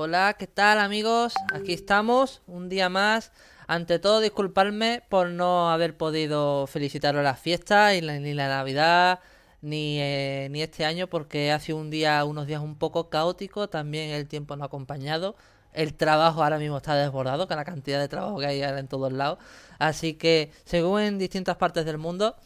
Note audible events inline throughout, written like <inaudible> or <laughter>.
Hola, ¿qué tal amigos? Aquí estamos, un día más. Ante todo, disculparme por no haber podido felicitaros las fiestas, y la, ni la Navidad, ni, eh, ni este año, porque ha sido un día, unos días un poco caótico. También el tiempo no ha acompañado. El trabajo ahora mismo está desbordado con la cantidad de trabajo que hay ahora en todos lados. Así que, según en distintas partes del mundo,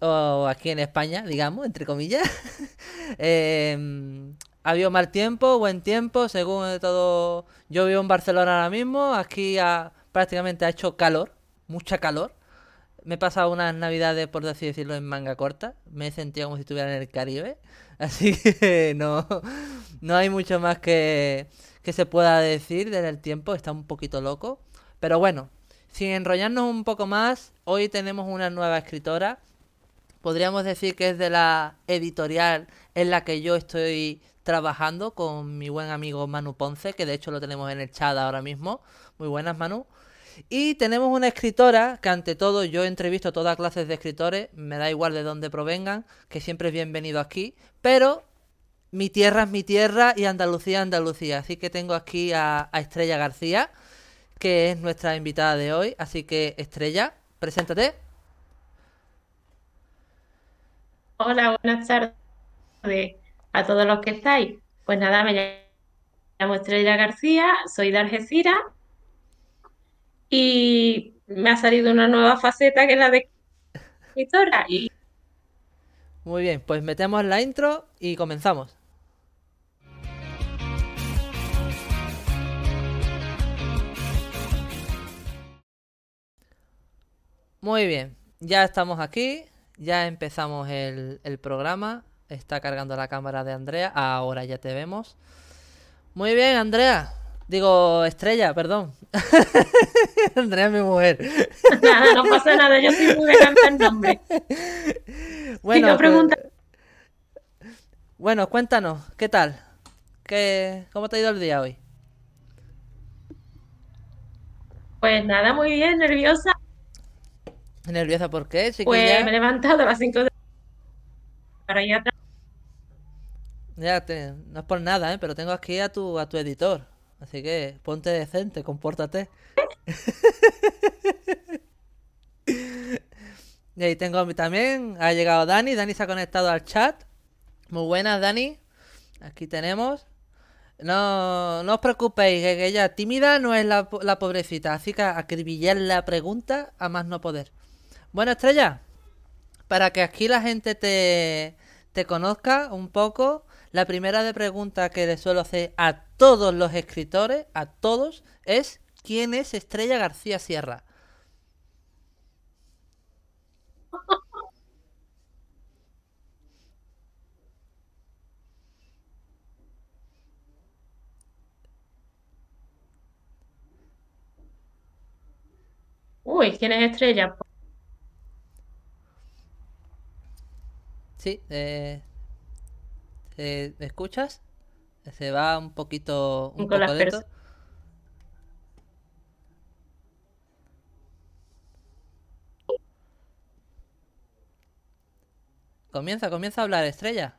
o aquí en España, digamos, entre comillas, <laughs> eh, ha habido mal tiempo, buen tiempo, según todo. Yo vivo en Barcelona ahora mismo, aquí ha, prácticamente ha hecho calor, mucha calor. Me he pasado unas navidades, por así decirlo, en manga corta. Me he sentido como si estuviera en el Caribe. <laughs> Así que no, no hay mucho más que, que se pueda decir del tiempo. Está un poquito loco. Pero bueno, sin enrollarnos un poco más, hoy tenemos una nueva escritora. Podríamos decir que es de la editorial en la que yo estoy trabajando con mi buen amigo Manu Ponce, que de hecho lo tenemos en el chat ahora mismo. Muy buenas, Manu. Y tenemos una escritora que ante todo yo entrevisto todas clases de escritores, me da igual de dónde provengan, que siempre es bienvenido aquí, pero mi tierra es mi tierra y Andalucía es Andalucía. Así que tengo aquí a, a Estrella García, que es nuestra invitada de hoy. Así que Estrella, preséntate. Hola, buenas tardes a todos los que estáis. Pues nada, me llamo Estrella García, soy de Algeciras y me ha salido una nueva faceta que es la de escritora. Muy bien, pues metemos la intro y comenzamos. Muy bien, ya estamos aquí, ya empezamos el programa. Está cargando la cámara de Andrea. Ahora ya te vemos. Muy bien, Andrea. Digo, Estrella, perdón. <laughs> Andrea es mi mujer. <laughs> nada, no pasa nada, yo soy muy de cantar nombre. Si Bueno, no pues, preguntas, bueno, cuéntanos, ¿qué tal? ¿Qué, cómo te ha ido el día hoy? pues nada, muy bien, nerviosa. ¿Nerviosa por qué, Pues me he levantado a las 5 de para ir a Ya te, no es por nada, ¿eh? Pero tengo aquí a tu, a tu editor. Así que ponte decente, compórtate. <laughs> Y ahí tengo también, ha llegado Dani, Dani se ha conectado al chat. Muy buenas, Dani. Aquí tenemos. No, no os preocupéis, que ella tímida no es la, la pobrecita, así que acribillar la pregunta a más no poder. Bueno, Estrella, para que aquí la gente te, te conozca un poco, la primera de pregunta que le suelo hacer a todos los escritores, a todos, es ¿quién es Estrella García Sierra? Uy, ¿quién es Estrella? ¿Sí? Eh, eh, ¿me escuchas? Se va un poquito, un poco lento. Comienza, comienza a hablar, Estrella.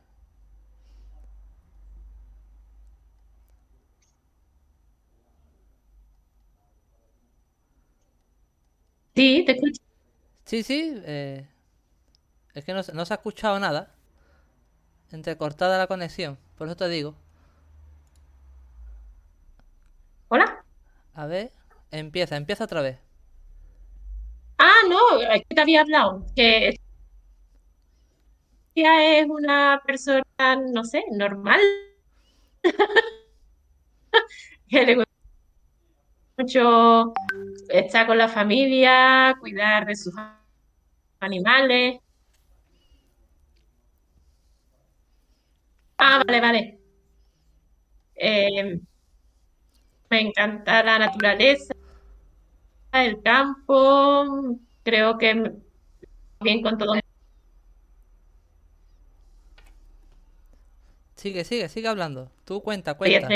Sí, te escucho. Sí, sí, eh, es que no, se- no se ha escuchado nada. Entrecortada la conexión, por eso te digo. Hola. A ver, empieza, empieza otra vez. Ah, no, es que te había hablado. Que Ella es una persona, no sé, normal, <laughs> que le gusta mucho estar con la familia, cuidar de sus animales. Ah, vale, vale. Eh, me encanta la naturaleza, el campo. Creo que bien con todo. Sigue, sigue, sigue hablando. Tú cuenta, cuenta.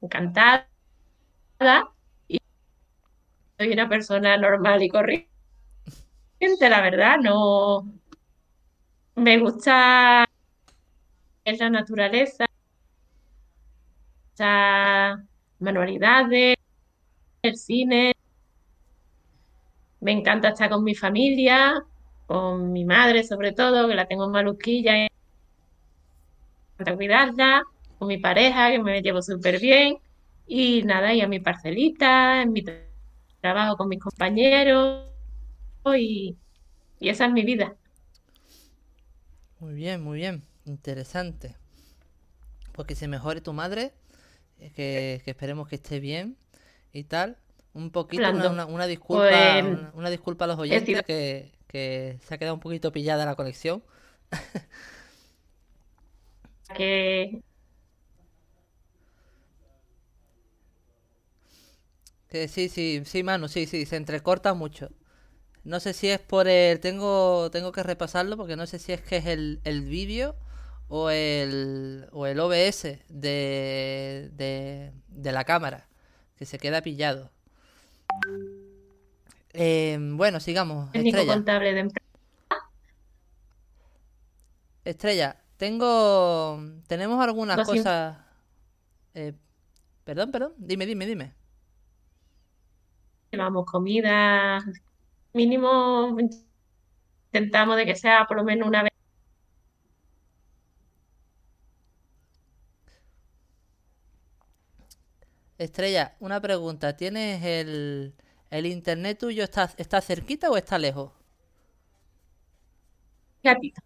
encantada y soy una persona normal y corriente, la verdad. No me gusta la naturaleza. gusta manualidades, el cine, me encanta estar con mi familia, con mi madre sobre todo, que la tengo en maluquilla, me encanta cuidarla, con mi pareja, que me llevo súper bien, y nada, y a mi parcelita, en mi tra- trabajo con mis compañeros, y, y esa es mi vida. Muy bien, muy bien. Interesante. Porque se mejore tu madre, eh, que, que esperemos que esté bien y tal. Un poquito, una, una- una disculpa, pues una, una disculpa a los oyentes que, que se ha quedado un poquito pillada la conexión. <laughs> que Que sí, sí, sí, Manu, sí, sí, se entrecorta mucho. No sé si es por el... Tengo, tengo que repasarlo porque no sé si es que es el, el vídeo o el, o el OBS de, de, de la cámara, que se queda pillado. Eh, bueno, sigamos. técnico Estrella. contable de empresa. Estrella, tengo... Tenemos algunas cosas... eh, perdón, perdón. Dime, dime, dime. Llevamos comida, mínimo intentamos de que sea por lo menos una vez. Estrella, una pregunta. ¿Tienes el, el internet tuyo está, está cerquita o está lejos? Gatito.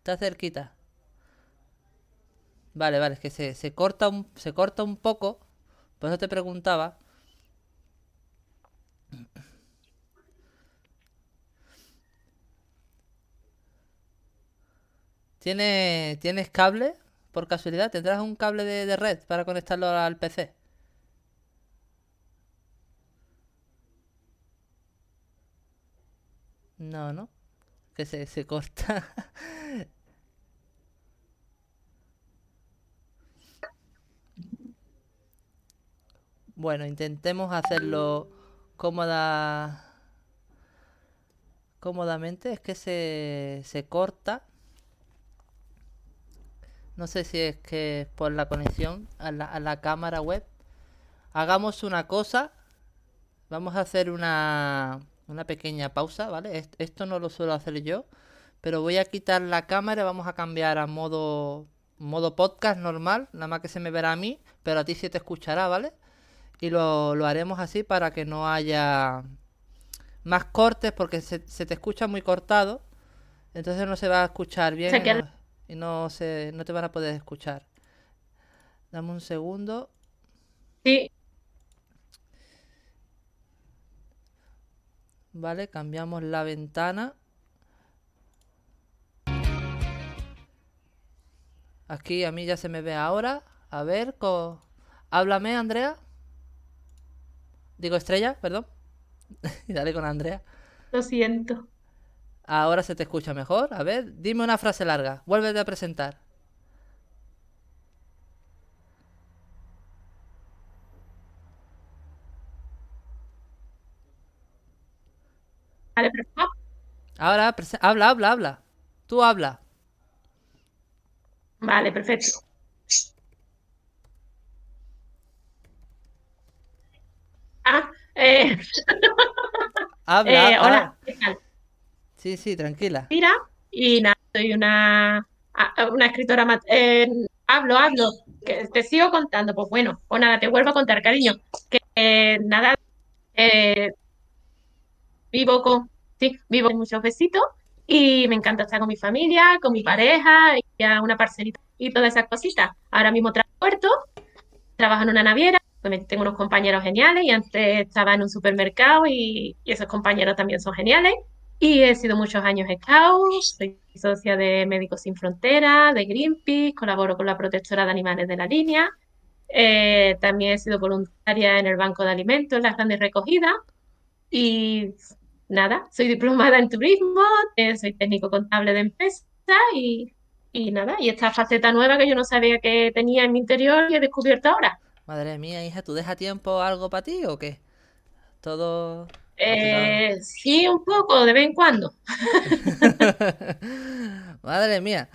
Está cerquita. Vale, vale, es que se, se corta un, se corta un poco. Por eso te preguntaba. ¿Tienes, ¿tienes cable? Por casualidad, ¿tendrás un cable de, red para conectarlo al PC? No, ¿no? Que se, se corta. <laughs> Bueno, intentemos hacerlo cómoda, cómodamente. Es que se, se corta. No sé si es que por la conexión a la, a la cámara web. Hagamos una cosa. Vamos a hacer una, una pequeña pausa, ¿vale? Est- Esto no lo suelo hacer yo, pero voy a quitar la cámara vamos a cambiar a modo, modo podcast normal. Nada más que se me verá a mí, pero a ti sí te escuchará, ¿vale? Y lo, lo haremos así para que no haya más cortes porque se, se te escucha muy cortado. Entonces no se va a escuchar bien y no se, no te van a poder escuchar. Dame un segundo. sí, Vale, cambiamos la ventana. Aquí a mí ya se me ve ahora. A ver, co- háblame, Andrea. Digo, Estrella, perdón. Y <laughs> dale con Andrea. lo siento. Ahora se te escucha mejor. A ver, dime una frase larga. Vuélvete a presentar. Vale, perfecto. Ahora, habla, habla, habla. Tú habla. Vale, perfecto. Ah, eh, <laughs> Habla, eh, hola, ¿qué tal? Sí, sí, tranquila. Mira, y nada, soy una, escritora, eh, hablo, hablo, te sigo contando, pues bueno, pues nada, te vuelvo a contar, cariño, que eh, nada, eh, vivo con, sí, vivo con muchos besitos y me encanta estar con mi familia, con mi pareja, y a una parcelita y todas esas cositas. Ahora mismo trabajo Puerto, trabajo en una naviera, tengo unos compañeros geniales y antes estaba en un supermercado y esos compañeros también son geniales. Y he sido muchos años scout, soy socia de Médicos Sin Fronteras, de Greenpeace, colaboro con la protectora de animales de la línea. Eh, también he sido voluntaria en el Banco de Alimentos, en las grandes recogidas. Y nada, soy diplomada en turismo, eh, soy técnico contable de empresa y, y nada, y esta faceta nueva que yo no sabía que tenía en mi interior y he descubierto ahora. Madre mía, hija, ¿tú dejas tiempo algo para ti o qué? Todo... Eh, sí, un poco, de vez en cuando. <laughs> Madre mía.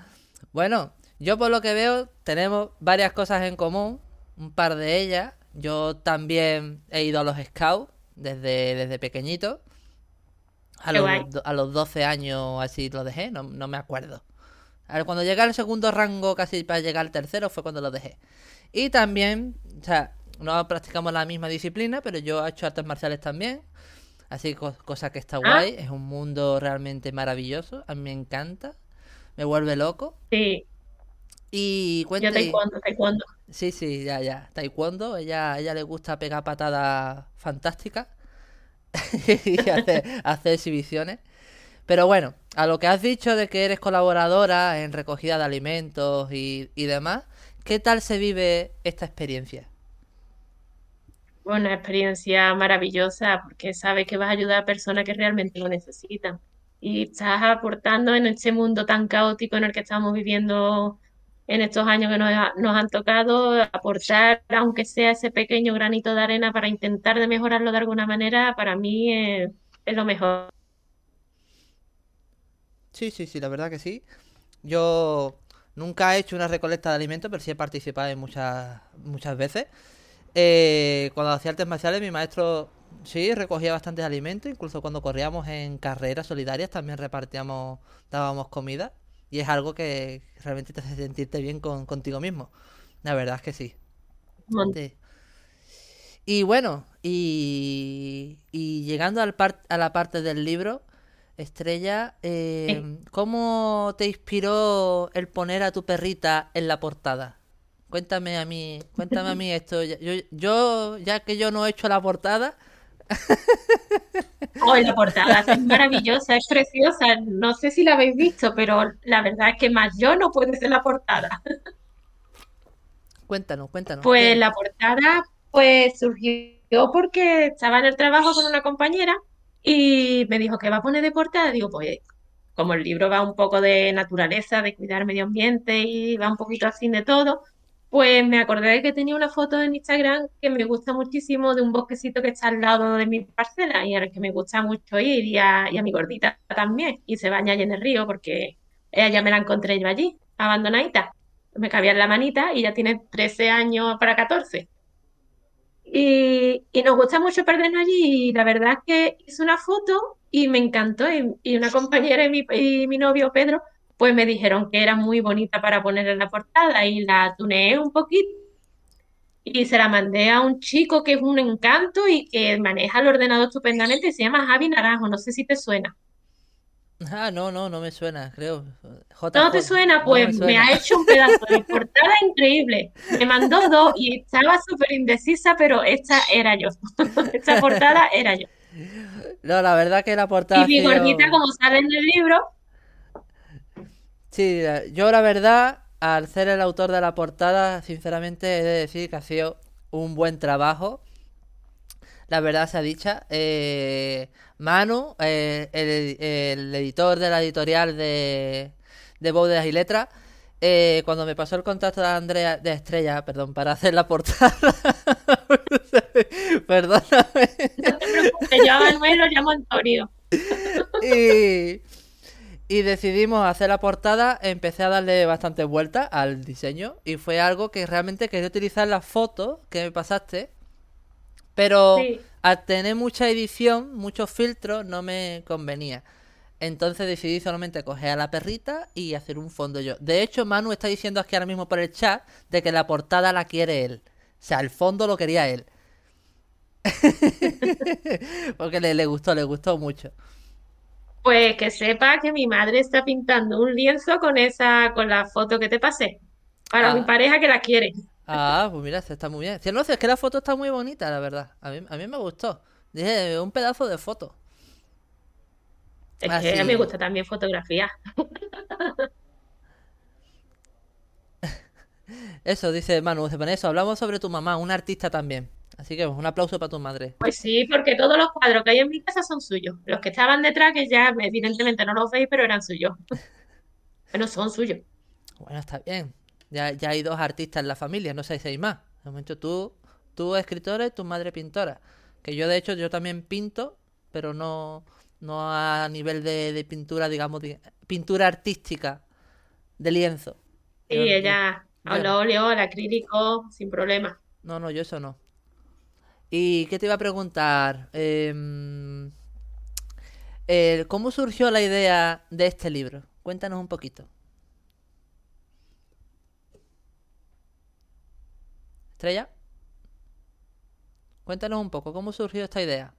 Bueno, yo por lo que veo tenemos varias cosas en común, un par de ellas. Yo también he ido a los scouts desde, desde pequeñito. A los, a los 12 años así lo dejé, no, no me acuerdo. A ver, cuando llegué al segundo rango, casi para llegar al tercero, fue cuando lo dejé. Y también, o sea, no practicamos la misma disciplina, pero yo he hecho artes marciales también. Así co- cosa que está Ah. guay. Es un mundo realmente maravilloso. A mí me encanta. Me vuelve loco. Sí, Y yo cuenta. y- taekwondo, taekwondo. Sí, sí, ya, ya. Taekwondo, ella, ella le gusta pegar patadas fantásticas <laughs> y hacer, <laughs> hacer exhibiciones. Pero bueno, a lo que has dicho de que eres colaboradora en recogida de alimentos y, y demás, ¿qué tal se vive esta experiencia? Una experiencia maravillosa porque sabes que vas a ayudar a personas que realmente lo necesitan. Y estás aportando en este mundo tan caótico en el que estamos viviendo en estos años que nos, ha- nos han tocado, aportar, aunque sea ese pequeño granito de arena para intentar de mejorarlo de alguna manera, para mí es, es lo mejor. Sí, sí, sí, la verdad que sí. Yo nunca he hecho una recolecta de alimentos, pero sí he participado en muchas, muchas veces. Eh, cuando hacía artes marciales, mi maestro sí recogía bastantes alimentos, incluso cuando corríamos en carreras solidarias también repartíamos, dábamos comida. Y es algo que realmente te hace sentirte bien con, contigo mismo. La verdad es que sí. Sí. Y bueno, y, y llegando al par- a la parte del libro, Estrella, eh, ¿cómo te inspiró el poner a tu perrita en la portada? Cuéntame a mí, cuéntame a <laughs> mí esto. Yo, yo, ya que yo no he hecho la portada, <laughs> Oh, la portada es maravillosa, es preciosa. No sé si la habéis visto, pero la verdad es que más yo no puede ser la portada. cuéntanos, cuéntanos. Pues ¿qué? la portada pues surgió porque estaba en el trabajo con una compañera y me dijo que va a poner de portada. Digo, pues como el libro va un poco de naturaleza, de cuidar medio ambiente y va un poquito así de todo, pues me acordé de que tenía una foto en Instagram que me gusta muchísimo de un bosquecito que está al lado de mi parcela y al que me gusta mucho ir y a, mi gordita también. Y se baña allí en el río porque ella ya me la encontré yo allí, abandonadita. Me cabía en la manita y ya tiene 13 años para 14. Y, y nos gusta mucho perdernos allí y la verdad es que hice una foto y me encantó y, y una compañera y mi, y mi novio Pedro pues me dijeron que era muy bonita para poner en la portada y la tuneé un poquito y se la mandé a un chico que es un encanto y que maneja el ordenador estupendamente se llama Javi Naranjo, no sé si te suena. Ah, no, no, no me suena, creo. ¿No te suena? Pues me me suena. ha hecho un pedazo de portada <laughs> increíble. Me mandó dos y estaba súper indecisa, pero esta era yo. <laughs> Esta portada era yo. No, la verdad que la portada Y mi gordita, como sale en el libro, Sí, la- yo la verdad, al ser el autor de la portada, sinceramente he de decir que ha sido un buen trabajo. La verdad sea dicha. Eh, Manu, eh, el, el editor de la editorial de, de Bóvedas y Letras, eh, cuando me pasó el contacto de Andrea, de Estrella, perdón, para hacer la portada, <laughs> perdóname. no te preocupes, yo a Manuel lo llamo Antonio. <laughs> Y, y decidimos hacer la portada, empecé a darle bastante vuelta al diseño y fue algo que realmente quería utilizar las fotos que me pasaste, pero Sí. al tener mucha edición, muchos filtros, no me convenía. Entonces decidí solamente coger a la perrita y hacer un fondo yo. De hecho, Manu está diciendo aquí ahora mismo por el chat de que la portada la quiere él. O sea, el fondo lo quería él. <laughs> Porque le, le gustó, le gustó mucho. Pues que sepa que mi madre está pintando un lienzo con esa, con la foto que te pasé. Para mi Ah. pareja que la quiere. Ah, pues mira, está muy bien. No es que la foto está muy bonita, la verdad. A mí, a mí me gustó. Dije, un pedazo de foto. Es Así que a mí me gusta también fotografía. <laughs> Eso, dice Manu, eso. Hablamos sobre tu mamá, una artista también. Así que un aplauso para tu madre. Pues sí, porque todos los cuadros que hay en mi casa son suyos. Los que estaban detrás, que ya evidentemente no los veis, pero eran suyos. <laughs> Bueno, son suyos. Bueno, está bien. Ya, ya hay dos artistas en la familia, no sé si hay más. De momento tú, tú escritora y tu madre pintora. Que yo, de hecho, yo también pinto, pero no, no a nivel de, de pintura, digamos, de- pintura artística, de lienzo. Sí, Yo- ella yo al no. óleo, al acrílico, sin problema. No, no, yo eso no. ¿Y qué te iba a preguntar? Em, ¿cómo surgió la idea de este libro? Cuéntanos un poquito. Estrella, cuéntanos un poco, ¿cómo surgió esta idea?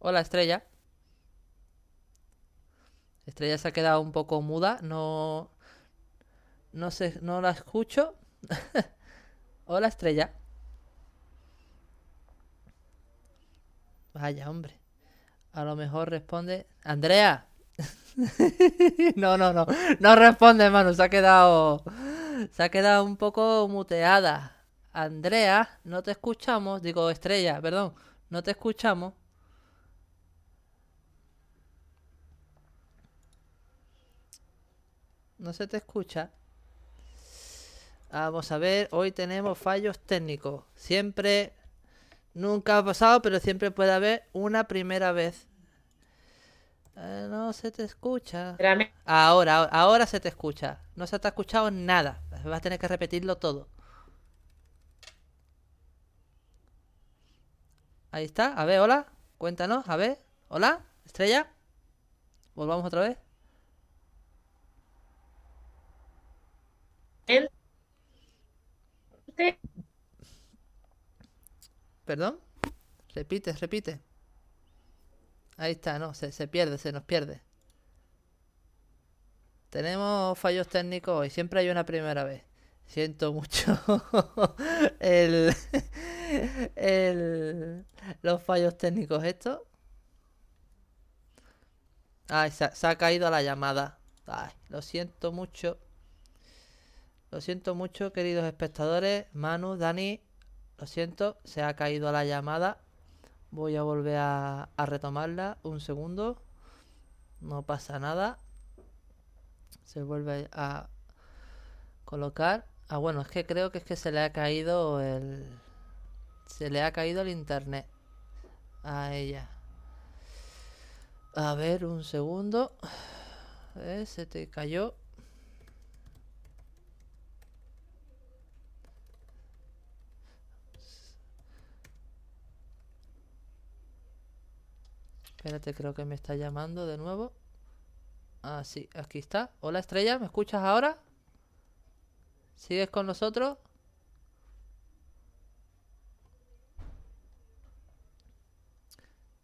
Hola, Estrella. Estrella se ha quedado un poco muda, no, no sé, no la escucho. <laughs> Hola, Estrella. Vaya, hombre. A lo mejor responde. Andrea. <laughs> No, no, no. No responde, hermano. Se ha quedado. Se ha quedado un poco muteada. Andrea, no te escuchamos. Digo, Estrella, perdón. No te escuchamos. No se te escucha. Vamos a ver, hoy tenemos fallos técnicos. Siempre, nunca ha pasado, pero siempre puede haber una primera vez. Eh, no se te escucha. Espérame. Ahora, ahora, ahora se te escucha. No se te ha escuchado nada. Vas a tener que repetirlo todo. Ahí está. A ver, hola. Cuéntanos. A ver. Hola. Estrella. Volvamos otra vez. Perdón. Repite, repite. Ahí está, no, se, se pierde, se nos pierde. Tenemos fallos técnicos y siempre hay una primera vez. Siento mucho <laughs> el, el, los fallos técnicos estos. Ay, se, se ha caído la llamada. Ay, lo siento mucho. Lo siento mucho, queridos espectadores. Manu, Dani, lo siento, se ha caído la llamada. Voy a volver a, retomarla. Un segundo. No pasa nada. Se vuelve a colocar. Ah, bueno, es que creo que es que se le ha caído el... Se le ha caído el internet. A ella. A ver, un segundo. Se te cayó. Espérate, creo que me está llamando de nuevo. Ah, sí, aquí está. Hola Estrella, ¿me escuchas ahora? ¿Sigues con nosotros?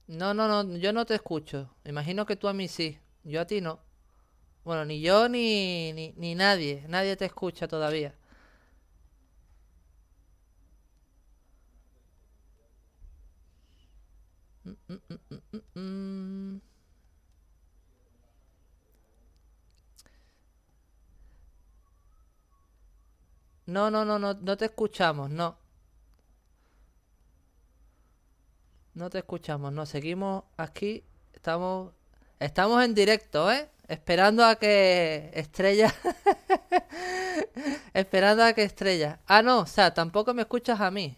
No, no, no, yo no te escucho. Imagino que tú a mí sí. Yo a ti no. Bueno, ni yo ni, ni, ni nadie. Nadie te escucha todavía. Mm, mm, No, no, no, no, no te escuchamos, no. No te escuchamos, no, seguimos aquí, estamos, estamos en directo, ¿eh? Esperando a que Estrella, <laughs> esperando a que Estrella. Ah, no, o sea, tampoco me escuchas a mí.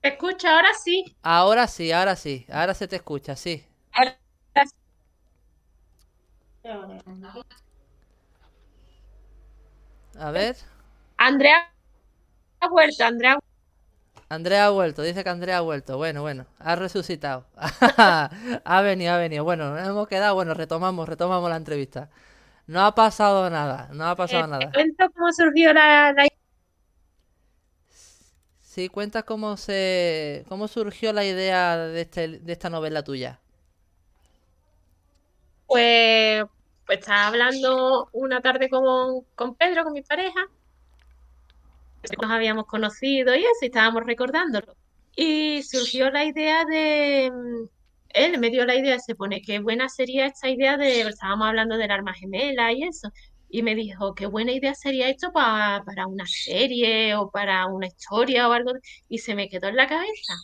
¿Te escucho ahora sí? Ahora sí, ahora sí, ahora se te escucha, sí. Ahora sí. A ver, Andrea ha vuelto, Andrea. Andrea ha vuelto, dice que Andrea ha vuelto. Bueno, bueno, ha resucitado. <laughs> Ha venido, ha venido. Bueno, nos hemos quedado, bueno, retomamos, retomamos la entrevista. No ha pasado nada, no ha pasado eh, te nada. cuento cómo surgió la, la Sí, cuenta cómo se, cómo surgió la idea de este, de esta novela tuya. Pues, pues estaba hablando una tarde con, con Pedro, con mi pareja, nos habíamos conocido y eso, y estábamos recordándolo. Y surgió la idea de, mm, él me dio la idea, se pone, qué buena sería esta idea de, estábamos hablando del arma gemela y eso, y me dijo, qué buena idea sería esto pa- para una serie o para una historia o algo, y se me quedó en la cabeza.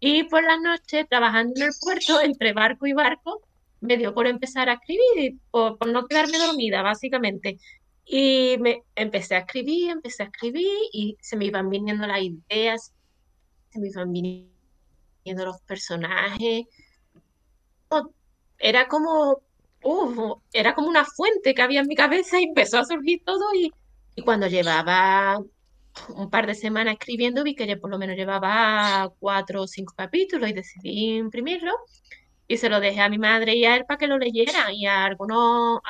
Y por las noches, trabajando en el puerto, <laughs> entre barco y barco, me dio por empezar a escribir, por, por no quedarme dormida, básicamente. Y me empecé a escribir, empecé a escribir y se me iban viniendo las ideas, se me iban viniendo los personajes. Era como, uh, era como una fuente que había en mi cabeza y empezó a surgir todo y, cuando llevaba un par de semanas escribiendo vi que ya por lo menos llevaba cuatro o cinco capítulos y decidí imprimirlo y se lo dejé a mi madre y a él para que lo leyeran y a algunos,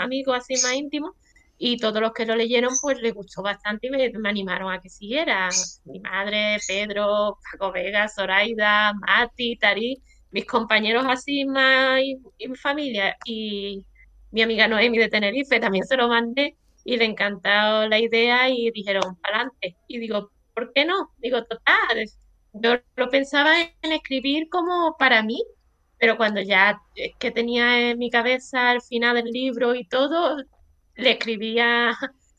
amigos así más íntimos y todos los que lo leyeron pues les gustó bastante y me, animaron a que siguiera. Mi madre, Pedro, Paco Vega, Zoraida, Mati, Tari, mis compañeros así más y, mi familia y mi amiga Noemi de Tenerife también se lo mandé y le encantó la idea y dijeron, para adelante. Y digo, ¿por qué no? Digo, total, yo lo pensaba en escribir como para mí, pero cuando ya es que tenía en mi cabeza el final del libro y todo, le escribía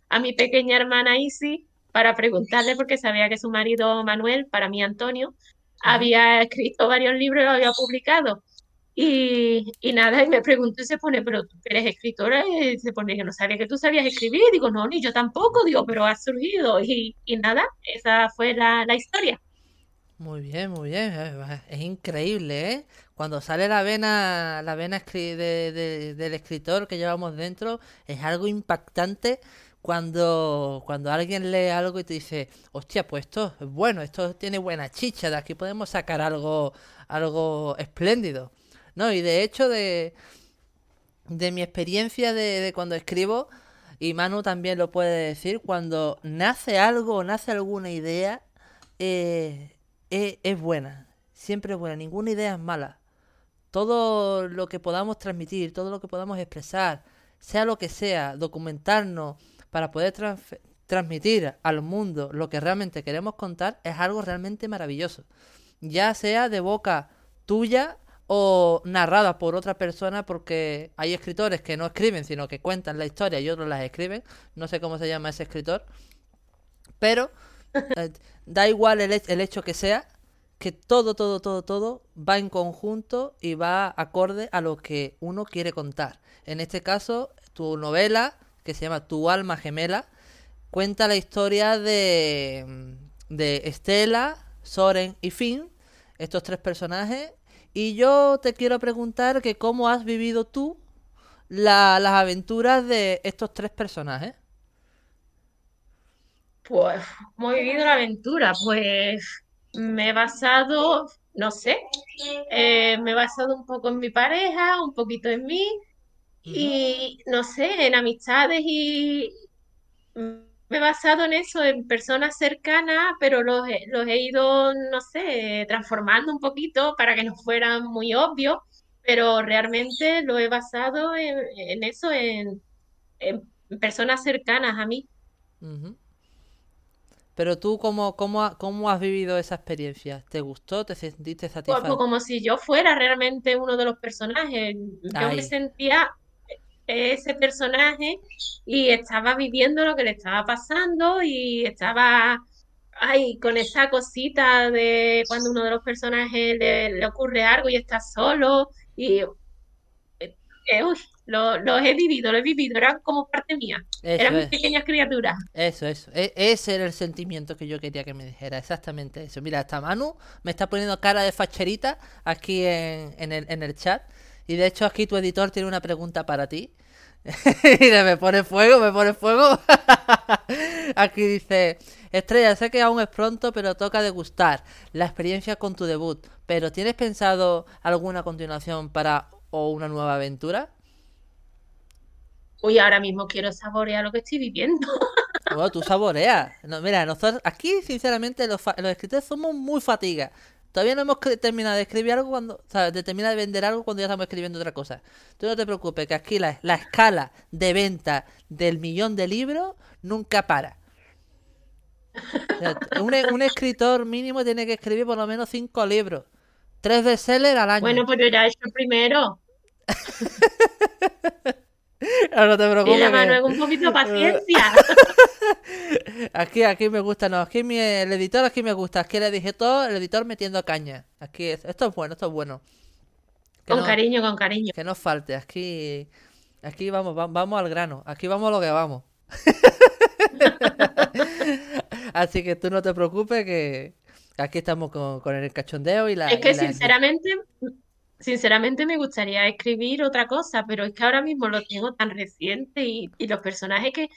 a, mi pequeña hermana Isi para preguntarle, porque sabía que su marido Manuel, para mí Antonio, había escrito varios libros y lo había publicado. Y, nada, y me preguntó y se pone, pero tú eres escritora, y se pone que no sabía que tú sabías escribir. digo, no, ni yo tampoco, digo, pero ha surgido. Y, nada, esa fue la, la historia. Muy bien, muy bien. Es increíble, ¿eh? Cuando sale la vena, la vena de, del escritor que llevamos dentro, es algo impactante cuando, cuando alguien lee algo y te dice, hostia, pues esto es bueno, esto tiene buena chicha, de aquí podemos sacar algo, algo espléndido. No, y de hecho de, de mi experiencia de, de cuando escribo, y Manu también lo puede decir, cuando nace algo, nace alguna idea, eh, es, buena, siempre es buena, ninguna idea es mala. Todo lo que podamos transmitir, todo lo que podamos expresar, sea lo que sea, documentarnos para poder transmitir al mundo lo que realmente queremos contar, es algo realmente maravilloso. Ya sea de boca tuya o narrada por otra persona, porque hay escritores que no escriben, sino que cuentan la historia y otros las escriben. No sé cómo se llama ese escritor. Pero <laughs> eh, da igual el, el, hecho que sea, que todo, todo, todo, todo va en conjunto y va acorde a lo que uno quiere contar. En este caso, tu novela, que se llama Tu alma gemela, cuenta la historia de, de Estela, Soren y Finn, estos tres personajes. Y yo te quiero preguntar que cómo has vivido tú las aventuras de estos tres personajes. Pues, ¿cómo he vivido la aventura? Pues me he basado, no sé, eh, me he basado un poco en mi pareja, un poquito en mí y, no sé, en amistades y me he basado en eso, en personas cercanas, pero los, los he ido, no sé, transformando un poquito para que no fueran muy obvios, pero realmente lo he basado en, eso, en, personas cercanas a mí. Pero tú, ¿cómo, cómo, cómo has vivido esa experiencia? ¿Te gustó? ¿Te sentiste Pues, satisfecho? como si yo fuera realmente uno de los personajes. Yo me sentía ese personaje y estaba viviendo lo que le estaba pasando y estaba ay, con esa cosita de cuando uno de los personajes le, le ocurre algo y está solo y eh, eh, uy, lo, lo he vivido, lo he vivido, eran como parte mía, Eso eran es. pequeñas criaturas. Eso, eso. E- ese era el sentimiento que yo quería que me dijera. Exactamente eso. Mira, hasta Manu me está poniendo cara de facherita aquí en, en el, en el chat. Y de hecho aquí tu editor tiene una pregunta para ti. <laughs> me pone fuego, me pone fuego. <laughs> aquí dice, Estrella, sé que aún es pronto, pero toca degustar la experiencia con tu debut. Pero ¿tienes pensado alguna continuación para o una nueva aventura? Uy, ahora mismo quiero saborear lo que estoy viviendo. Bueno, tú saboreas. No, mira, nosotros aquí, sinceramente, los, los escritores somos muy fatigas. Todavía no hemos terminado de escribir algo cuando, o sea, de terminar de vender algo cuando ya estamos escribiendo otra cosa. Tú no te preocupes, que aquí la, la escala de venta del millón de libros nunca para. O sea, un, e- un escritor mínimo tiene que escribir por lo menos cinco libros. Tres bestsellers al año. Bueno, pues yo ya he hecho primero. <laughs> No, no te preocupes. Dile a que- Manuel un poquito de paciencia. <laughs> Aquí, aquí me gusta, no, aquí mi, el editor aquí me gusta, aquí el editor, el editor metiendo caña. Aquí es, esto es bueno, esto es bueno. Que Con no, cariño, con cariño. que no falte, aquí, aquí vamos, va- vamos al grano, aquí vamos a lo que vamos. <laughs> Así que tú no te preocupes que Aquí estamos con, con el cachondeo y la... Es que la- sinceramente, me gustaría escribir otra cosa, pero es que ahora mismo lo tengo tan reciente y, y los personajes que,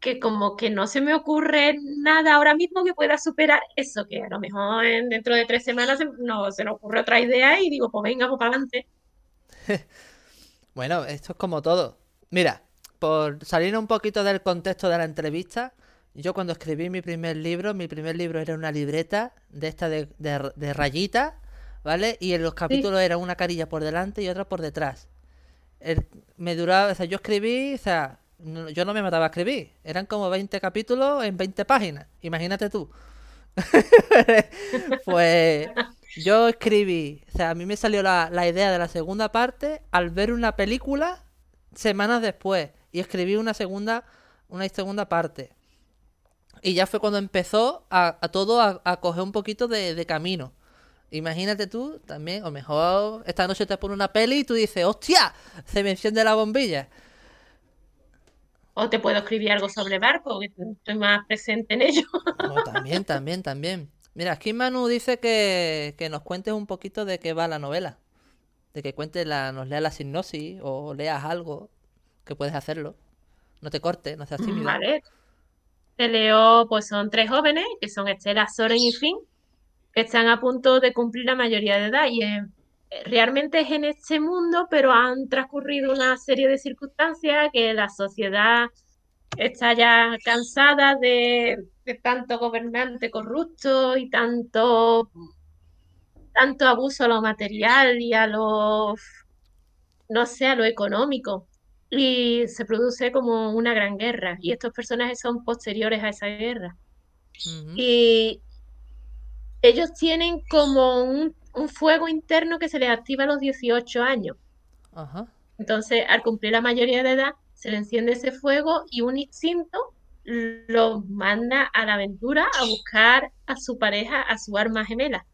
que como que no se me ocurre nada ahora mismo que pueda superar eso, que a lo mejor en- dentro de tres semanas se, no, se nos ocurre otra idea y digo, pues venga, pues para adelante. <laughs> Bueno, esto es como todo. Mira, por salir un poquito del contexto de la entrevista, yo cuando escribí mi primer libro, mi primer libro era una libreta de esta de, de, de rayitas, ¿vale? Y en los capítulos era una carilla por delante y otra por detrás. El- me duraba, o sea, yo escribí, o sea, no- yo no me mataba a escribir. Eran como 20 capítulos en 20 páginas. Imagínate tú. <laughs> Pues yo escribí, o sea, a mí me salió la, la idea de la segunda parte al ver una película semanas después y escribí una segunda, una segunda parte. Y ya fue cuando empezó a, a todo a, a coger un poquito de, de camino. Imagínate tú también, o mejor esta noche te pones una peli y tú dices, hostia, se me enciende la bombilla. O te puedo escribir algo sobre barco, que estoy más presente en ello. Oh, también, también, también. Mira, aquí Manu dice que, que nos cuentes un poquito de qué va la novela. De que cuentes la, nos leas la sinopsis o leas algo, que puedes hacerlo. No te cortes, no seas tímido. Vale. Te leo, pues son tres jóvenes, que son Estela, Soren y Finn, están a punto de cumplir la mayoría de edad. Y eh, realmente es en este mundo, pero han transcurrido una serie de circunstancias que la sociedad está ya cansada de, de tanto gobernante corrupto y tanto, tanto abuso a lo material y a lo, no sé, a lo económico. Y se produce como una gran guerra. Y estos personajes son posteriores a esa guerra. Y ellos tienen como un, un fuego interno que se les activa a los 18 años. Ajá. Entonces, al cumplir la mayoría de edad, se le enciende ese fuego y un instinto los manda a la aventura a buscar a su pareja, a su arma gemela.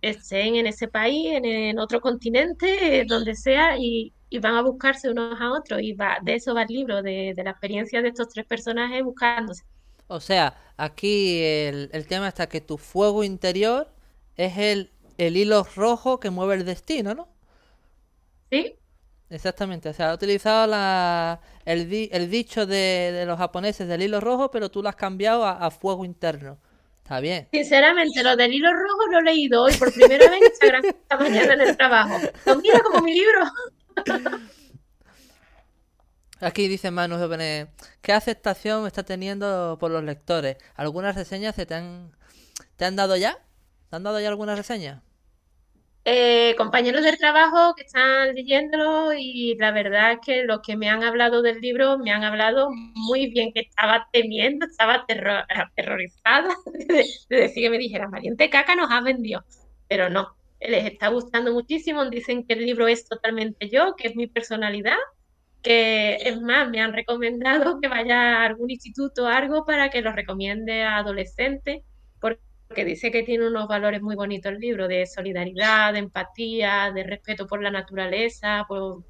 Estén en ese país, en, en otro continente, eh, donde sea, y, y van a buscarse unos a otros. Y va, de eso va el libro, de, de la experiencia de estos tres personajes buscándose. O sea, aquí el, el tema está que tu fuego interior es el, el hilo rojo que mueve el destino, ¿no? ¿Sí? Exactamente, o sea, ha utilizado la, el, di- el dicho de, de los japoneses del hilo rojo, pero tú lo has cambiado a, a fuego interno. Está bien. Sinceramente, lo del hilo rojo lo he leído hoy por primera vez esta mañana en el trabajo. Lo mira como mi libro. <laughs> Aquí dice Manu Jóvenes, ¿qué aceptación está teniendo por los lectores? ¿Algunas reseñas se te han, te han dado ya? ¿Te han dado ya algunas reseñas? Eh, compañeros del trabajo que están leyéndolo y la verdad es que los que me han hablado del libro me han hablado muy bien, que estaba temiendo, estaba terro- aterrorizada <laughs> de, de decir que me dijeran, Valiente Caca nos ha vendido, pero no, les está gustando muchísimo, dicen que el libro es totalmente yo, que es mi personalidad, que es más, me han recomendado que vaya a algún instituto o algo para que lo recomiende a adolescentes, porque dice que tiene unos valores muy bonitos el libro, de solidaridad, de empatía, de respeto por la naturaleza, por,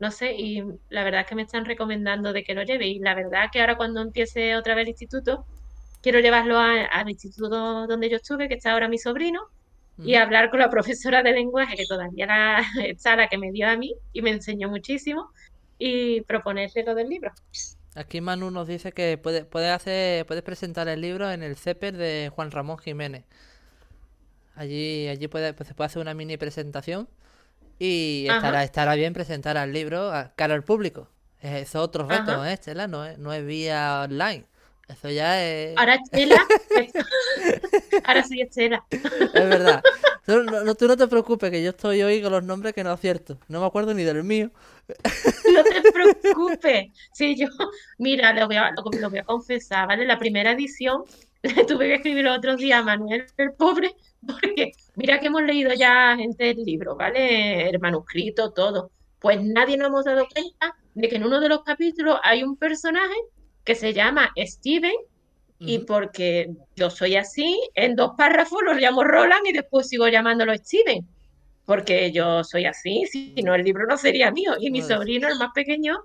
no sé, y la verdad es que me están recomendando de que lo lleve, y la verdad que ahora cuando empiece otra vez el instituto, quiero llevarlo a- al instituto donde yo estuve, que está ahora mi sobrino, y Ujú. hablar con la <laughs> profesora de lenguaje, que todavía la, está la que me dio a mí, y me enseñó muchísimo, y proponerle lo del libro. Aquí Manu nos dice que puede, puede hacer, puedes presentar el libro en el CEPER de Juan Ramón Jiménez. Allí, allí puede, pues, se puede hacer una mini presentación y estará, estará bien presentar al libro a cara al público. Eso es otro reto, Ajá. ¿eh, Estela? No es, no es vía online. Eso ya es, Ahora Estela, <laughs> ahora soy Estela. es verdad. Tú no, no- tú no te preocupes, que yo estoy hoy con los nombres que no acierto. No me acuerdo ni del mío. <laughs> No te preocupes. Sí, yo, mira, lo voy a, lo, lo voy a confesar, ¿vale? La primera edición <laughs> le tuve que escribir otros días a Manuel, el pobre, porque mira que hemos leído ya gente el libro, ¿vale? El manuscrito, todo. Pues nadie nos hemos dado cuenta de que en uno de los capítulos hay un personaje que se llama Steven y porque yo soy así, en dos párrafos lo llamo Roland y después sigo llamándolo Steven. Porque yo soy así, si no el libro no sería mío. Y mi sobrino, el más pequeño,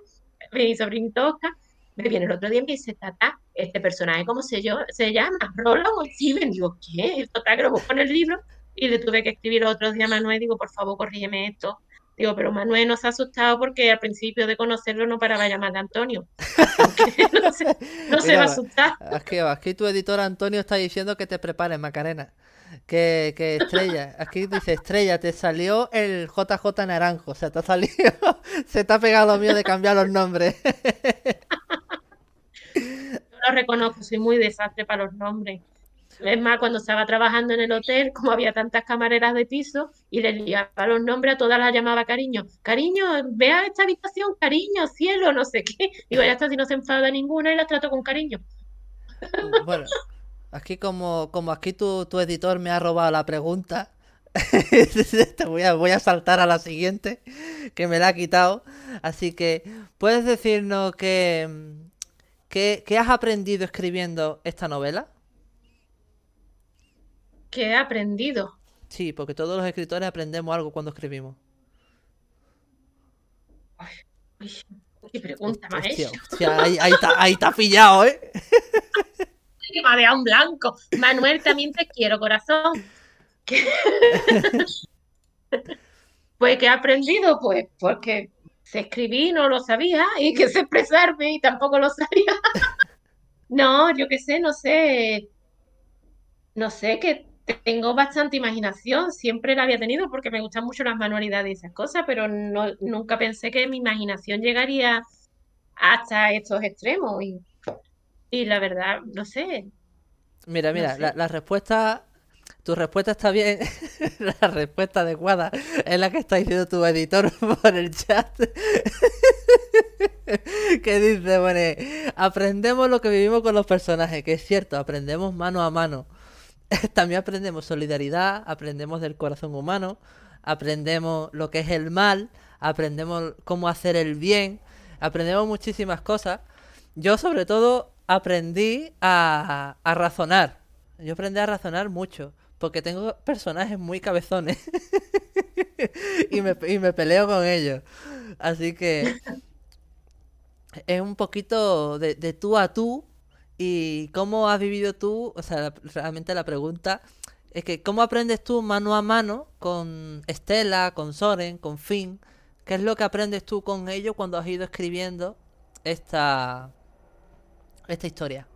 mi sobrinito Oscar, me viene el otro día y me dice, Tata, este personaje, ¿cómo se, yo, se llama? Roland o Steven. Digo, ¿qué? Total que lo busco en el libro y le tuve que escribir otro día a Manuel, digo, por favor, corrígeme esto. Digo, pero Manuel no se ha asustado porque al principio de conocerlo no paraba llamar a Antonio. <laughs> no se, no <laughs> se va a asustar. Aquí, aquí tu editor Antonio está diciendo que te prepares, Macarena. Que, que Estrella, aquí dice Estrella, te salió el JJ Naranjo, o sea, te ha salido, <laughs> se te ha pegado lo mío de cambiar los nombres. <laughs> Yo lo reconozco, soy muy desastre para los nombres. Es más, cuando estaba trabajando en el hotel, como había tantas camareras de piso, y le liaba los nombres, a todas las llamaba cariño. Cariño, vea esta habitación, cariño, cielo, no sé qué. Digo, ya está, si no se enfada ninguna y las trato con cariño. Bueno, aquí como, como aquí tu, tu editor me ha robado la pregunta, <laughs> te voy a, voy a saltar a la siguiente, que me la ha quitado. Así que, ¿puedes decirnos que, que, qué has aprendido escribiendo esta novela? ¿Qué he aprendido? Sí, porque todos los escritores aprendemos algo cuando escribimos. Ay, qué pregunta más Hostia, hostia, ahí, ahí, está, ahí está pillado, ¿eh? <laughs> Que me ha dejado un blanco. Manuel, también te quiero, corazón. <laughs> Pues, ¿qué he aprendido? Pues, porque sé escribir, no lo sabía, y que expresarme, y tampoco lo sabía. <laughs> No, yo qué sé, no sé. No sé, que tengo bastante imaginación, siempre la había tenido porque me gustan mucho las manualidades y esas cosas, pero no, nunca pensé que mi imaginación llegaría hasta estos extremos. Y, y la verdad, no sé, Mira, no mira, la, la respuesta, tu respuesta está bien, <laughs> la respuesta adecuada es la que está diciendo tu editor <laughs> por el chat, <laughs> que dice, bueno, aprendemos lo que vivimos con los personajes, que es cierto, aprendemos mano a mano. También aprendemos solidaridad, aprendemos del corazón humano, aprendemos lo que es el mal, aprendemos cómo hacer el bien, aprendemos muchísimas cosas. Yo sobre todo aprendí a, a razonar. Yo aprendí a razonar mucho, porque tengo personajes muy cabezones <laughs> y me, y me peleo con ellos. Así que es un poquito de, de tú a tú y cómo has vivido tú, o sea, realmente la pregunta es que cómo aprendes tú mano a mano con Estela, con Soren, con Finn, qué es lo que aprendes tú con ellos cuando has ido escribiendo esta, esta historia.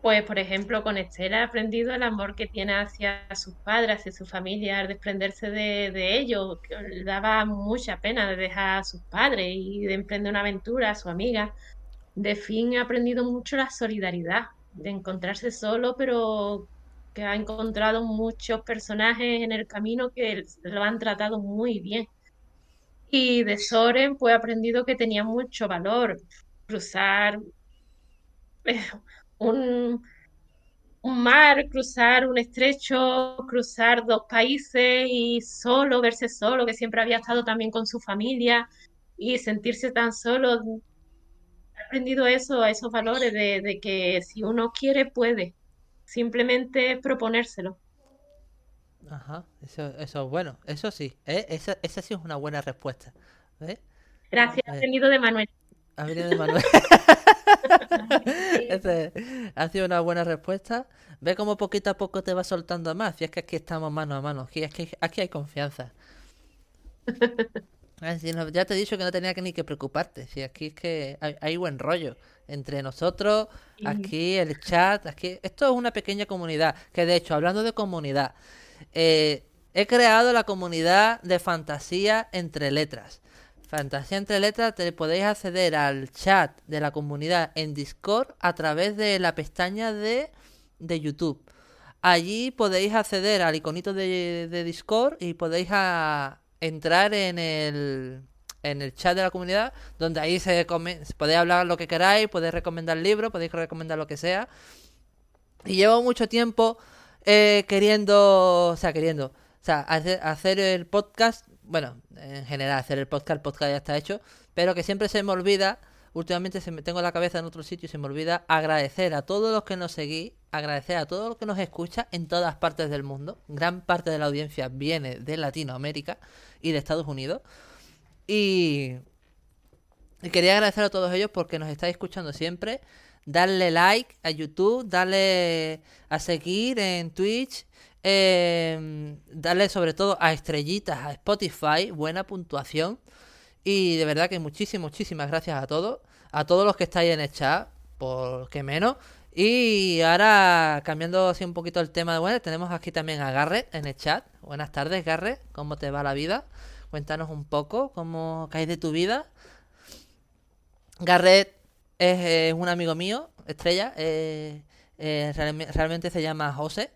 Pues, por ejemplo, con Estela he aprendido el amor que tiene hacia sus padres, hacia su familia, al desprenderse de, de ellos, daba mucha pena de dejar a sus padres y de emprender una aventura a su amiga. De fin he aprendido mucho la solidaridad, de encontrarse solo, pero que ha encontrado muchos personajes en el camino que lo han tratado muy bien. Y de Soren, pues he aprendido que tenía mucho valor cruzar <laughs> un, un mar, cruzar un estrecho, cruzar dos países y solo, verse solo, que siempre había estado también con su familia y sentirse tan solo. He aprendido eso, a esos valores de, de que si uno quiere, puede. Simplemente proponérselo. Ajá, eso, eso es bueno, eso sí, ¿eh? Esa, esa sí es una buena respuesta. ¿ves? Gracias, Eh, aprendido de Manuel. ha venido de Manuel. <laughs> <laughs> Ese ha sido una buena respuesta. Ve cómo poquito a poco te va soltando más. Si es que aquí estamos mano a mano. Aquí, es que aquí hay confianza. <laughs> No- ya te he dicho que no tenía que ni que preocuparte. Si aquí es que hay, hay buen rollo entre nosotros, Y aquí el chat, aquí. Esto es una pequeña comunidad. Que de hecho, hablando de comunidad, eh, he creado la comunidad de fantasía entre letras. Fantasía entre letras, te podéis acceder al chat de la comunidad en Discord a través de la pestaña de, de YouTube. Allí podéis acceder al iconito de, de Discord y podéis a- entrar en el, en el chat de la comunidad, donde ahí se podéis hablar lo que queráis, podéis recomendar libros, podéis recomendar lo que sea. Y llevo mucho tiempo eh, queriendo, o sea, queriendo, o sea, hacer el podcast, bueno, en general hacer el podcast, el podcast ya está hecho, pero que siempre se me olvida, últimamente se me tengo la cabeza en otro sitio y se me olvida agradecer a todos los que nos seguís, agradecer a todos los que nos escucha en todas partes del mundo. Gran parte de la audiencia viene de Latinoamérica y de Estados Unidos. Y Y quería agradecer a todos ellos porque nos estáis escuchando siempre. Darle like a YouTube, darle a seguir en Twitch, eh, darle sobre todo a estrellitas a Spotify, buena puntuación. Y de verdad que muchísimas, muchísimas gracias a todos. A todos los que estáis en el chat, por que menos. Y ahora, cambiando así un poquito el tema de bueno, tenemos aquí también a Garrett en el chat. Buenas tardes, Garrett. ¿Cómo te va la vida? Cuéntanos un poco cómo caes de tu vida. Garrett es, un amigo mío, estrella. Eh, eh, realmente se llama José.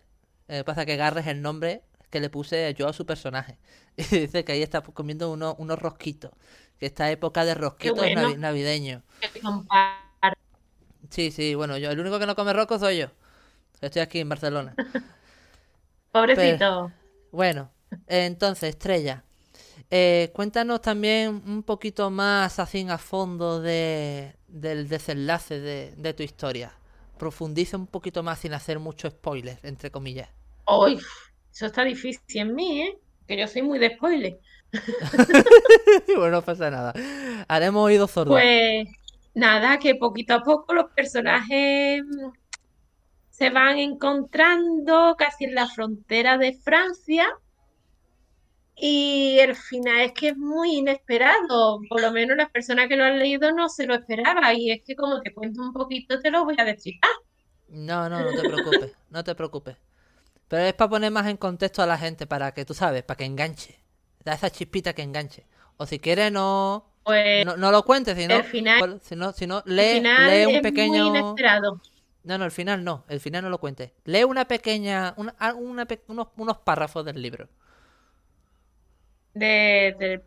Eh, pasa que Garrett es el nombre que le puse yo a su personaje. <laughs> Y dice que ahí está comiendo unos, unos rosquitos. Que esta época de rosquitos navideños. Sí, sí, bueno, yo el único que no come roscos soy yo. Estoy aquí en Barcelona. <laughs> Pobrecito. bueno, entonces, Estrella, eh, cuéntanos también un poquito más así a fondo de, del desenlace de, de, tu historia. Profundiza un poquito más sin hacer mucho spoiler, entre comillas. Uy, eso está difícil en mí, ¿eh? Que yo soy muy de spoiler. <laughs> bueno, no pasa nada. Haremos oído sordos. Pues nada, que poquito a poco los personajes se van encontrando casi en la frontera de Francia y el final es que es muy inesperado, por lo menos las personas que lo han leído no se lo esperaba y es que como te cuento un poquito te lo voy a decir. No, no, no te preocupes, no te preocupes. Pero es para poner más en contexto a la gente, para que tú sabes, para que enganche. Da esa chispita que enganche. O si quieres no, pues, no, lo cuentes, si no, final, si no, si no lee, lee un pequeño... Muy inesperado. No, no, el final no, el final no lo cuentes. Lee una pequeña, una, una, unos, unos párrafos del libro. De,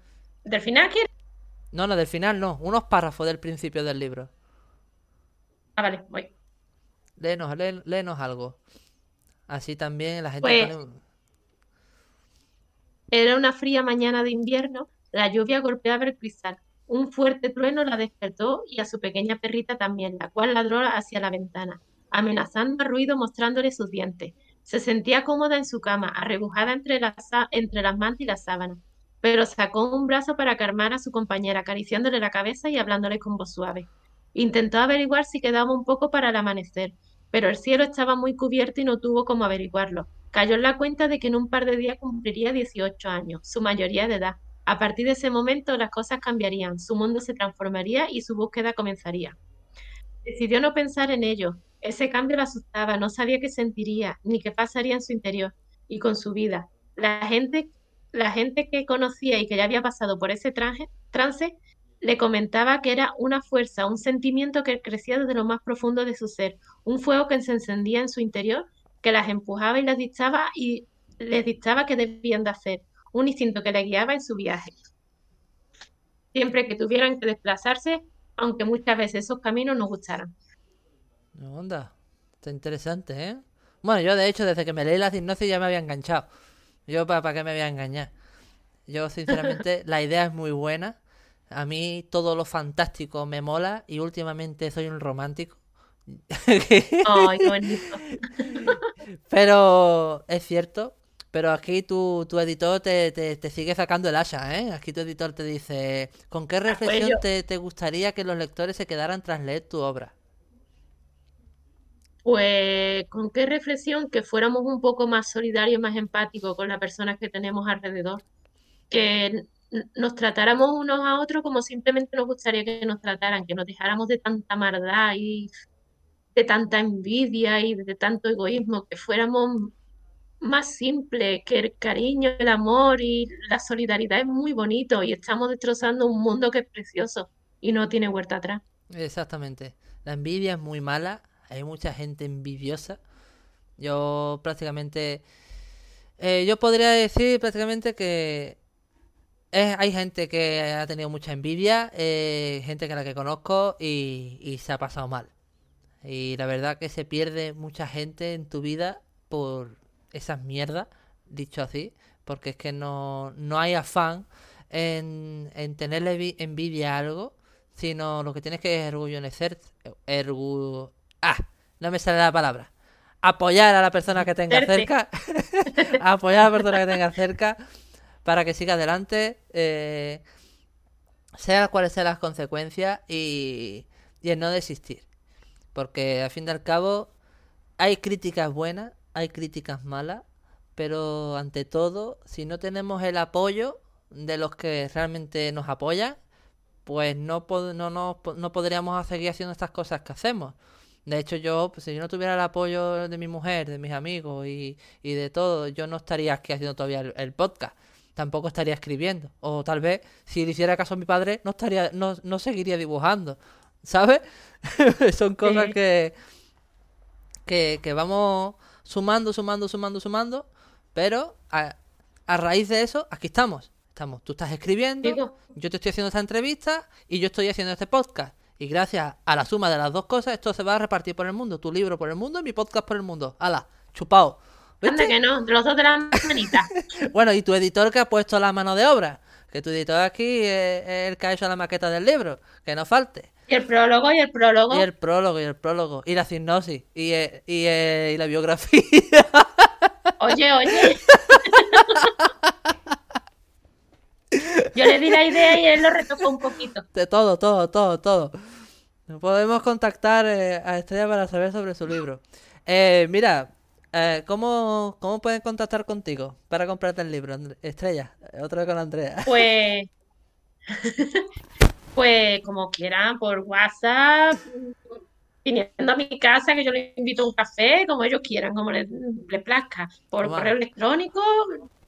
¿Del final quieres? No, no, del final no. Unos párrafos del principio del libro. Ah, vale, voy. Léenos, léenos algo. Así también la gente pues, Era una fría mañana de invierno. La lluvia golpeaba el cristal. Un fuerte trueno la despertó y a su pequeña perrita también, la cual ladró hacia la ventana, amenazando al ruido mostrándole sus dientes. Se sentía cómoda en su cama, arrebujada entre, entre las mantas y las sábanas pero sacó un brazo para calmar a su compañera, acariciándole la cabeza y hablándole con voz suave. Intentó averiguar si quedaba un poco para el amanecer, pero el cielo estaba muy cubierto y no tuvo cómo averiguarlo. Cayó en la cuenta de que en un par de días cumpliría 18 años, su mayoría de edad. A partir de ese momento las cosas cambiarían, su mundo se transformaría y su búsqueda comenzaría. Decidió no pensar en ello. Ese cambio la asustaba, no sabía qué sentiría, ni qué pasaría en su interior y con su vida. La gente la gente que conocía y que ya había pasado por ese trance le comentaba que era una fuerza, un sentimiento que crecía desde lo más profundo de su ser, un fuego que se encendía en su interior, que las empujaba y les dictaba y les dictaba qué debían de hacer, un instinto que les guiaba en su viaje. Siempre que tuvieran que desplazarse, aunque muchas veces esos caminos no gustaran. No, onda, está interesante, ¿eh? Bueno, yo de hecho desde que me leí la hipnosis ya me había enganchado. Yo, ¿para, qué me voy a engañar? Yo, sinceramente, <laughs> la idea es muy buena. A mí todo lo fantástico me mola y últimamente soy un romántico. Ay, qué bonito. <laughs> Pero es cierto. Pero aquí tu, tu editor te, te, sigue sacando el asa, ¿eh? Aquí tu editor te dice, ¿con qué ah, pues reflexión te, te gustaría que los lectores se quedaran tras leer tu obra? Pues con qué reflexión que fuéramos un poco más solidarios, más empáticos con las personas que tenemos alrededor, que nos tratáramos unos a otros como simplemente nos gustaría que nos trataran, que nos dejáramos de tanta maldad y de tanta envidia y de tanto egoísmo, que fuéramos más simples, que el cariño, el amor y la solidaridad es muy bonito y estamos destrozando un mundo que es precioso y no tiene vuelta atrás. Exactamente. La envidia es muy mala hay mucha gente envidiosa. Yo prácticamente... Eh, yo podría decir prácticamente que hay gente que ha tenido mucha envidia, eh, gente que la que conozco y, se ha pasado mal. Y la verdad que se pierde mucha gente en tu vida por esas mierdas, dicho así, porque es que no, no hay afán en, en tenerle envidia a algo, sino lo que tienes que es orgullecer, ergu, Ah, no me sale la palabra. Apoyar a la persona que tenga cerca. <laughs> apoyar a la persona que tenga cerca para que siga adelante. Eh, sea cuales sean las consecuencias y, y el no desistir. Porque al fin y al cabo hay críticas buenas, hay críticas malas, pero ante todo, si no tenemos el apoyo de los que realmente nos apoyan, pues no, no, no, no podríamos seguir haciendo estas cosas que hacemos. De hecho, yo, pues, si yo no tuviera el apoyo de mi mujer, de mis amigos y, y de todo, yo no estaría aquí haciendo todavía el, podcast. Tampoco estaría escribiendo. O tal vez, si le hiciera caso a mi padre, no estaría, no, no seguiría dibujando. ¿Sabes? <laughs> Son cosas que, que, que vamos sumando, sumando, sumando, sumando. Pero a, a raíz de eso, aquí estamos. Estamos, tú estás escribiendo, yo te estoy haciendo esta entrevista y yo estoy haciendo este podcast. Y gracias a la suma de las dos cosas, esto se va a repartir por el mundo. Tu libro por el mundo y mi podcast por el mundo. ¡Hala! Chupao. ¿Viste? que no, los dos de la manita. <laughs> bueno, y tu editor que ha puesto la mano de obra. Que tu editor aquí es el que ha hecho la maqueta del libro. Que no falte. Y el prólogo, y el prólogo. Y el prólogo, y el prólogo. Y la sinopsis. Y, eh, y, eh, y la biografía. <laughs> Oye, oye. Yo le di la idea y él lo retocó un poquito. De todo, todo, todo, todo. Podemos contactar eh, a Estrella para saber sobre su libro. Eh, mira, eh, ¿cómo, ¿cómo pueden contactar contigo para comprarte el libro, Estrella? Otra vez con Andrea. <laughs> Pues, pues como quieran, por WhatsApp, viniendo a mi casa, que yo les invito a un café, como ellos quieran, como les, plazca. Por correo electrónico,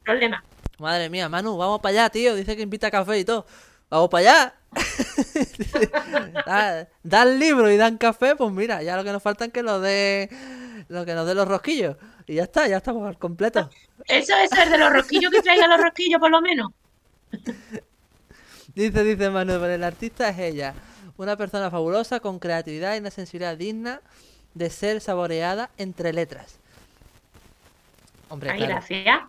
problema. Madre mía, Manu, vamos para allá, tío. Dice que invita a café y todo. Vamos para allá. <laughs> da, el libro y dan café, pues mira, ya lo que nos falta es que nos dé lo que nos dé los rosquillos. Y ya está, ya estamos al completo. Eso, es el de los rosquillos que traiga los rosquillos por lo menos. <laughs> dice, dice Manuel, el artista es ella. Una persona fabulosa con creatividad y una sensibilidad digna de ser saboreada entre letras. Hombre, Ay, gracias.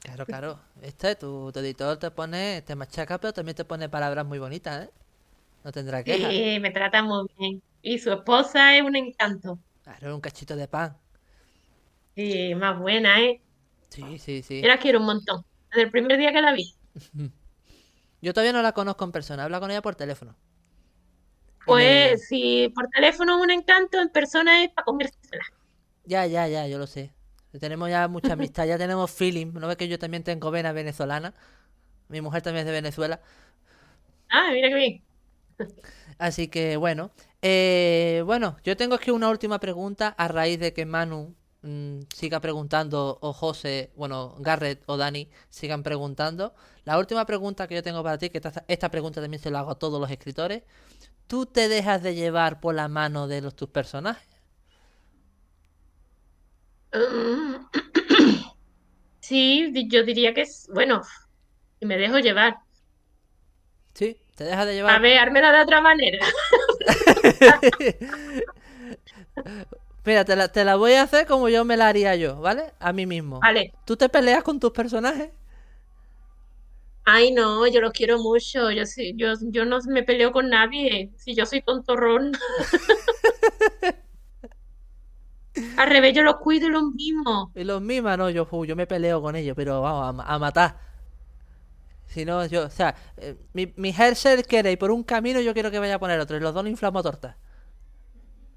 Claro, claro. Este, tu, editor te pone, te machaca, pero también te pone palabras muy bonitas, ¿eh? No tendrá que. Sí, me trata muy bien. Y su esposa es un encanto. Claro, un cachito de pan. Sí, más buena, ¿eh? Sí, sí, sí. Yo la quiero un montón. Desde el primer día que la vi. Yo todavía no la conozco en persona, habla con ella por teléfono. Pues si por teléfono es un encanto, en persona es para comérsela. Ya, ya, ya, yo lo sé. Tenemos ya mucha <laughs> amistad, ya tenemos feeling. ¿No ves que yo también tengo vena venezolana? Mi mujer también es de Venezuela. Ah, mira qué bien. <laughs> Así que bueno. Eh, bueno, yo tengo aquí una última pregunta a raíz de que Manu mm, siga preguntando, o José, bueno, Garrett o Dani sigan preguntando. La última pregunta que yo tengo para ti, que esta, esta pregunta también se la hago a todos los escritores. ¿Tú te dejas de llevar por la mano de los, tus personajes? <coughs> Sí, yo diría que es, bueno, y me dejo llevar. Sí, te dejas de llevar. A ver, hármela de otra manera. <laughs> Mira, te la, te la, voy a hacer como yo me la haría yo, ¿vale? A mí mismo. Vale. ¿Tú te peleas con tus personajes? Ay, no, yo los quiero mucho. Yo, yo, yo no me peleo con nadie. Si yo soy tontorrón. <laughs> Al revés, yo los cuido y los mimo. Y los mima, no, yo, yo me peleo con ellos, pero vamos, a, matar. Si no, yo, o sea, eh, mi, mi Herschel quiere ir por un camino, yo quiero que vaya a poner otro, y los dos lo inflamo a torta.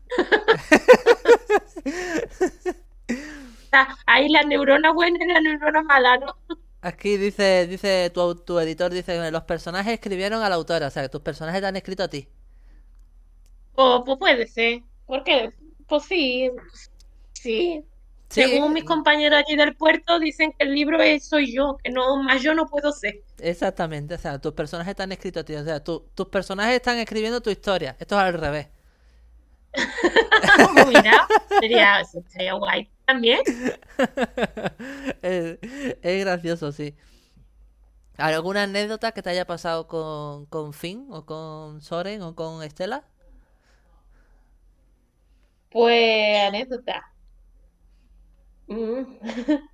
<laughs> Ahí la neurona buena y la neurona mala, ¿no? Aquí dice, dice tu, tu editor, dice que los personajes escribieron a la autora, o sea, que tus personajes te han escrito a ti. Oh, pues puede ser. ¿Por qué? Pues sí, sí. Según mis compañeros allí del puerto, dicen que el libro es soy yo, que no más yo no puedo ser. Exactamente, o sea, tus personajes están escritos, tío. O sea, tus personajes están escribiendo tu historia. Esto es al revés. <laughs> Mira, sería, sería guay también. <laughs> es, es, gracioso, sí. ¿Alguna anécdota que te haya pasado con, con Finn o con Soren o con Estela? Pues anécdota. Mm. <laughs>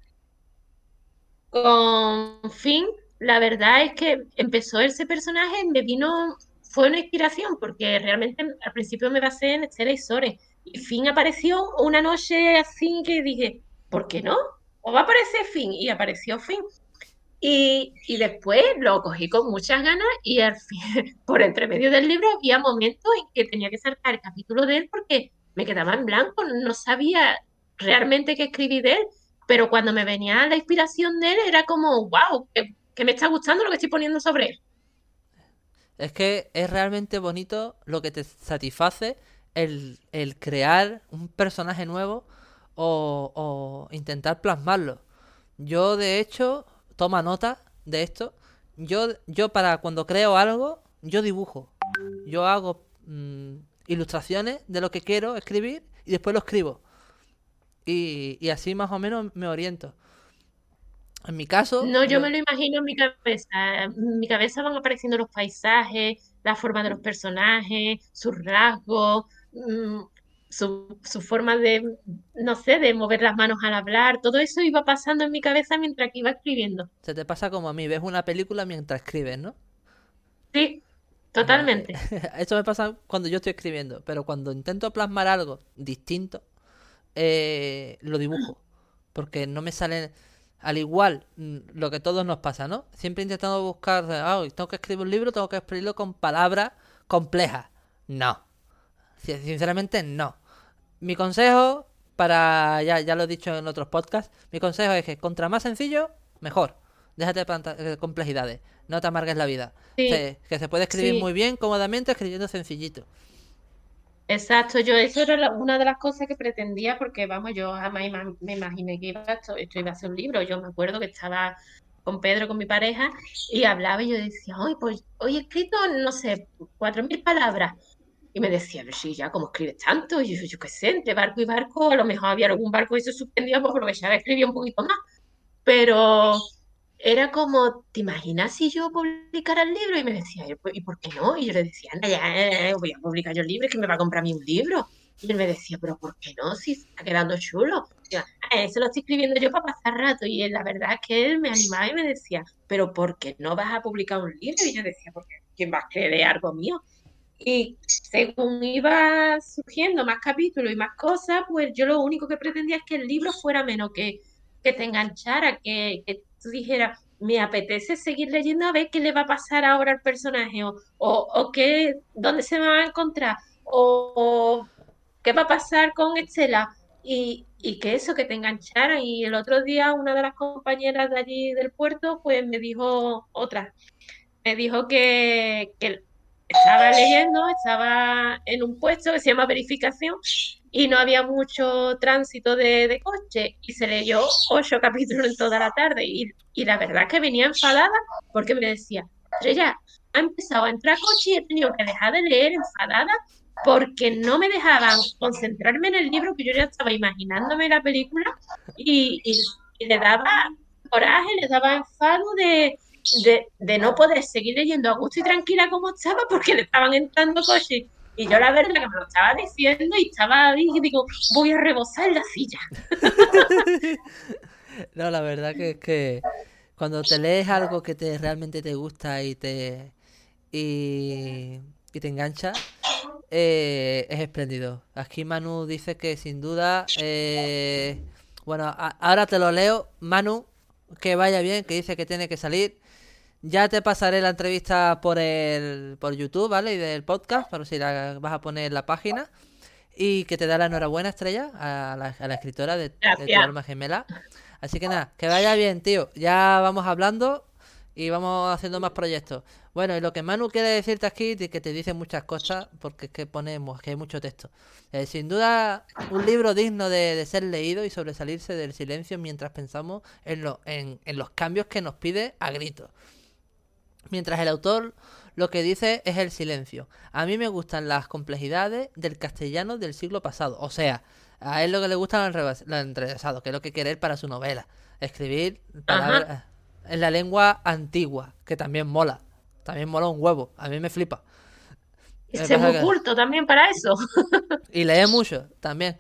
Con Finn, la verdad es que empezó ese personaje, me vino, fue una inspiración, porque realmente al principio me basé en Estela y Sore. Y Finn apareció una noche así que dije, ¿por qué no? O va a aparecer Finn, y apareció Finn. Y, y después lo cogí con muchas ganas y al fin, <laughs> por entre medio del libro había momentos en que tenía que saltar el capítulo de él porque me quedaba en blanco, no sabía realmente qué escribí de él, pero cuando me venía la inspiración de él era como, wow, que, que me está gustando lo que estoy poniendo sobre él. Es que es realmente bonito lo que te satisface el, el crear un personaje nuevo o, o intentar plasmarlo. Yo, de hecho, toma nota de esto. Yo, yo para cuando creo algo, yo dibujo. Yo hago mm, ilustraciones de lo que quiero escribir y después lo escribo. Y, y así más o menos me oriento. En mi caso, No, yo yo- me lo imagino en mi cabeza. En mi cabeza van apareciendo los paisajes, la forma de los personajes, sus rasgos, mm, su, su forma de, no sé, de mover las manos al hablar. Todo eso iba pasando en mi cabeza mientras que iba escribiendo. se te pasa como a mí, ves una película mientras escribes, ¿no? Sí, totalmente. <laughs> esto me pasa cuando yo estoy escribiendo, pero cuando intento plasmar algo distinto, eh, lo dibujo. Porque no me sale al igual mm, lo que todos nos pasa, ¿no? Siempre intentando buscar, ah, tengo que escribir un libro, tengo que escribirlo con palabras complejas. No. Si- Sinceramente, no. Mi consejo, para, ya, ya lo he dicho en otros podcasts, mi consejo es que contra más sencillo, mejor. Déjate de de complejidades, no te amargues la vida. Sí, que se puede escribir sí. muy bien, cómodamente, escribiendo sencillito. Exacto, yo eso era una de las cosas que pretendía porque vamos, yo jamás me imaginé que iba esto, iba a ser un libro. Yo me acuerdo que estaba con Pedro, con mi pareja, y hablaba y yo decía, hoy pues hoy he escrito, no sé, cuatro mil palabras. Y me decía, pero sí, ya, ¿cómo escribes tanto? Y yo, yo qué sé, entre barco y barco, a lo mejor había algún barco que se suspendía pues, ya escribía un poquito más. Pero era como, ¿te imaginas si yo publicara el libro? Y me decía, "¿Y por y por qué no? Y yo le decía, anda ya, voy a publicar yo el libro, es que me va a comprar a mí un libro. Y él me decía, pero ¿por qué no? Si está quedando chulo. "Ah, eso lo estoy escribiendo yo para pasar rato. Y la verdad es que él me animaba y me decía, pero ¿por qué no vas a publicar un libro? Y yo decía, porque ¿quién va a creer algo mío? Y según iba surgiendo más capítulos y más cosas, pues yo lo único que pretendía es que el libro fuera menos, que, que te enganchara, que, que tú dijeras, me apetece seguir leyendo a ver qué le va a pasar ahora al personaje, o, o, o qué, dónde se va a encontrar, o, qué va a pasar con Estela. Y, y que eso, que te enganchara. Y el otro día una de las compañeras de allí del puerto, pues me dijo otra me dijo que, que estaba leyendo, estaba en un puesto que se llama verificación y no había mucho tránsito de, de coche y se leyó ocho <laughs> capítulos en toda la tarde y, y la verdad es que venía enfadada porque me decía, Estrella, ha empezado a entrar coche y he tenido que dejar de leer enfadada porque no me dejaban concentrarme en el libro que yo ya estaba imaginándome la película y, y- le daba coraje, le daba enfado de, de, de no poder seguir leyendo a gusto y tranquila como estaba porque le estaban entrando coches. Y yo la verdad que me lo estaba diciendo y estaba ahí y digo, voy a rebosar la silla. <laughs> No, la verdad que es que cuando te lees algo que te realmente te gusta y te y, te engancha, eh, es espléndido. Aquí Manu dice que sin duda, eh, bueno, ahora te lo leo, Manu, que vaya bien, que dice que tiene que salir. Ya te pasaré la entrevista por el por YouTube, ¿vale? Y del podcast, para si la vas a poner en la página. Y que te da la enhorabuena, Estrella, a la, a la escritora de, de Tu alma gemela. Así que nada, que vaya bien, tío. Ya vamos hablando y vamos haciendo más proyectos. Bueno, y lo que Manu quiere decirte aquí, de que te dice muchas cosas, porque es que ponemos que hay mucho texto. Eh, sin duda, un libro digno de, de ser leído y sobresalirse del silencio mientras pensamos en, lo, en, en los cambios que nos pide a gritos. Mientras el autor lo que dice es el silencio. A mí me gustan las complejidades del castellano del siglo pasado. O sea, a él lo que le gusta lo enrevés- lo enrevesado, que es lo que quiere él para su novela. Escribir palabras en la lengua antigua, que también mola. También mola un huevo. A mí me flipa. Y Me ser pasa muy que- culto también para eso. <laughs> Y lee mucho también.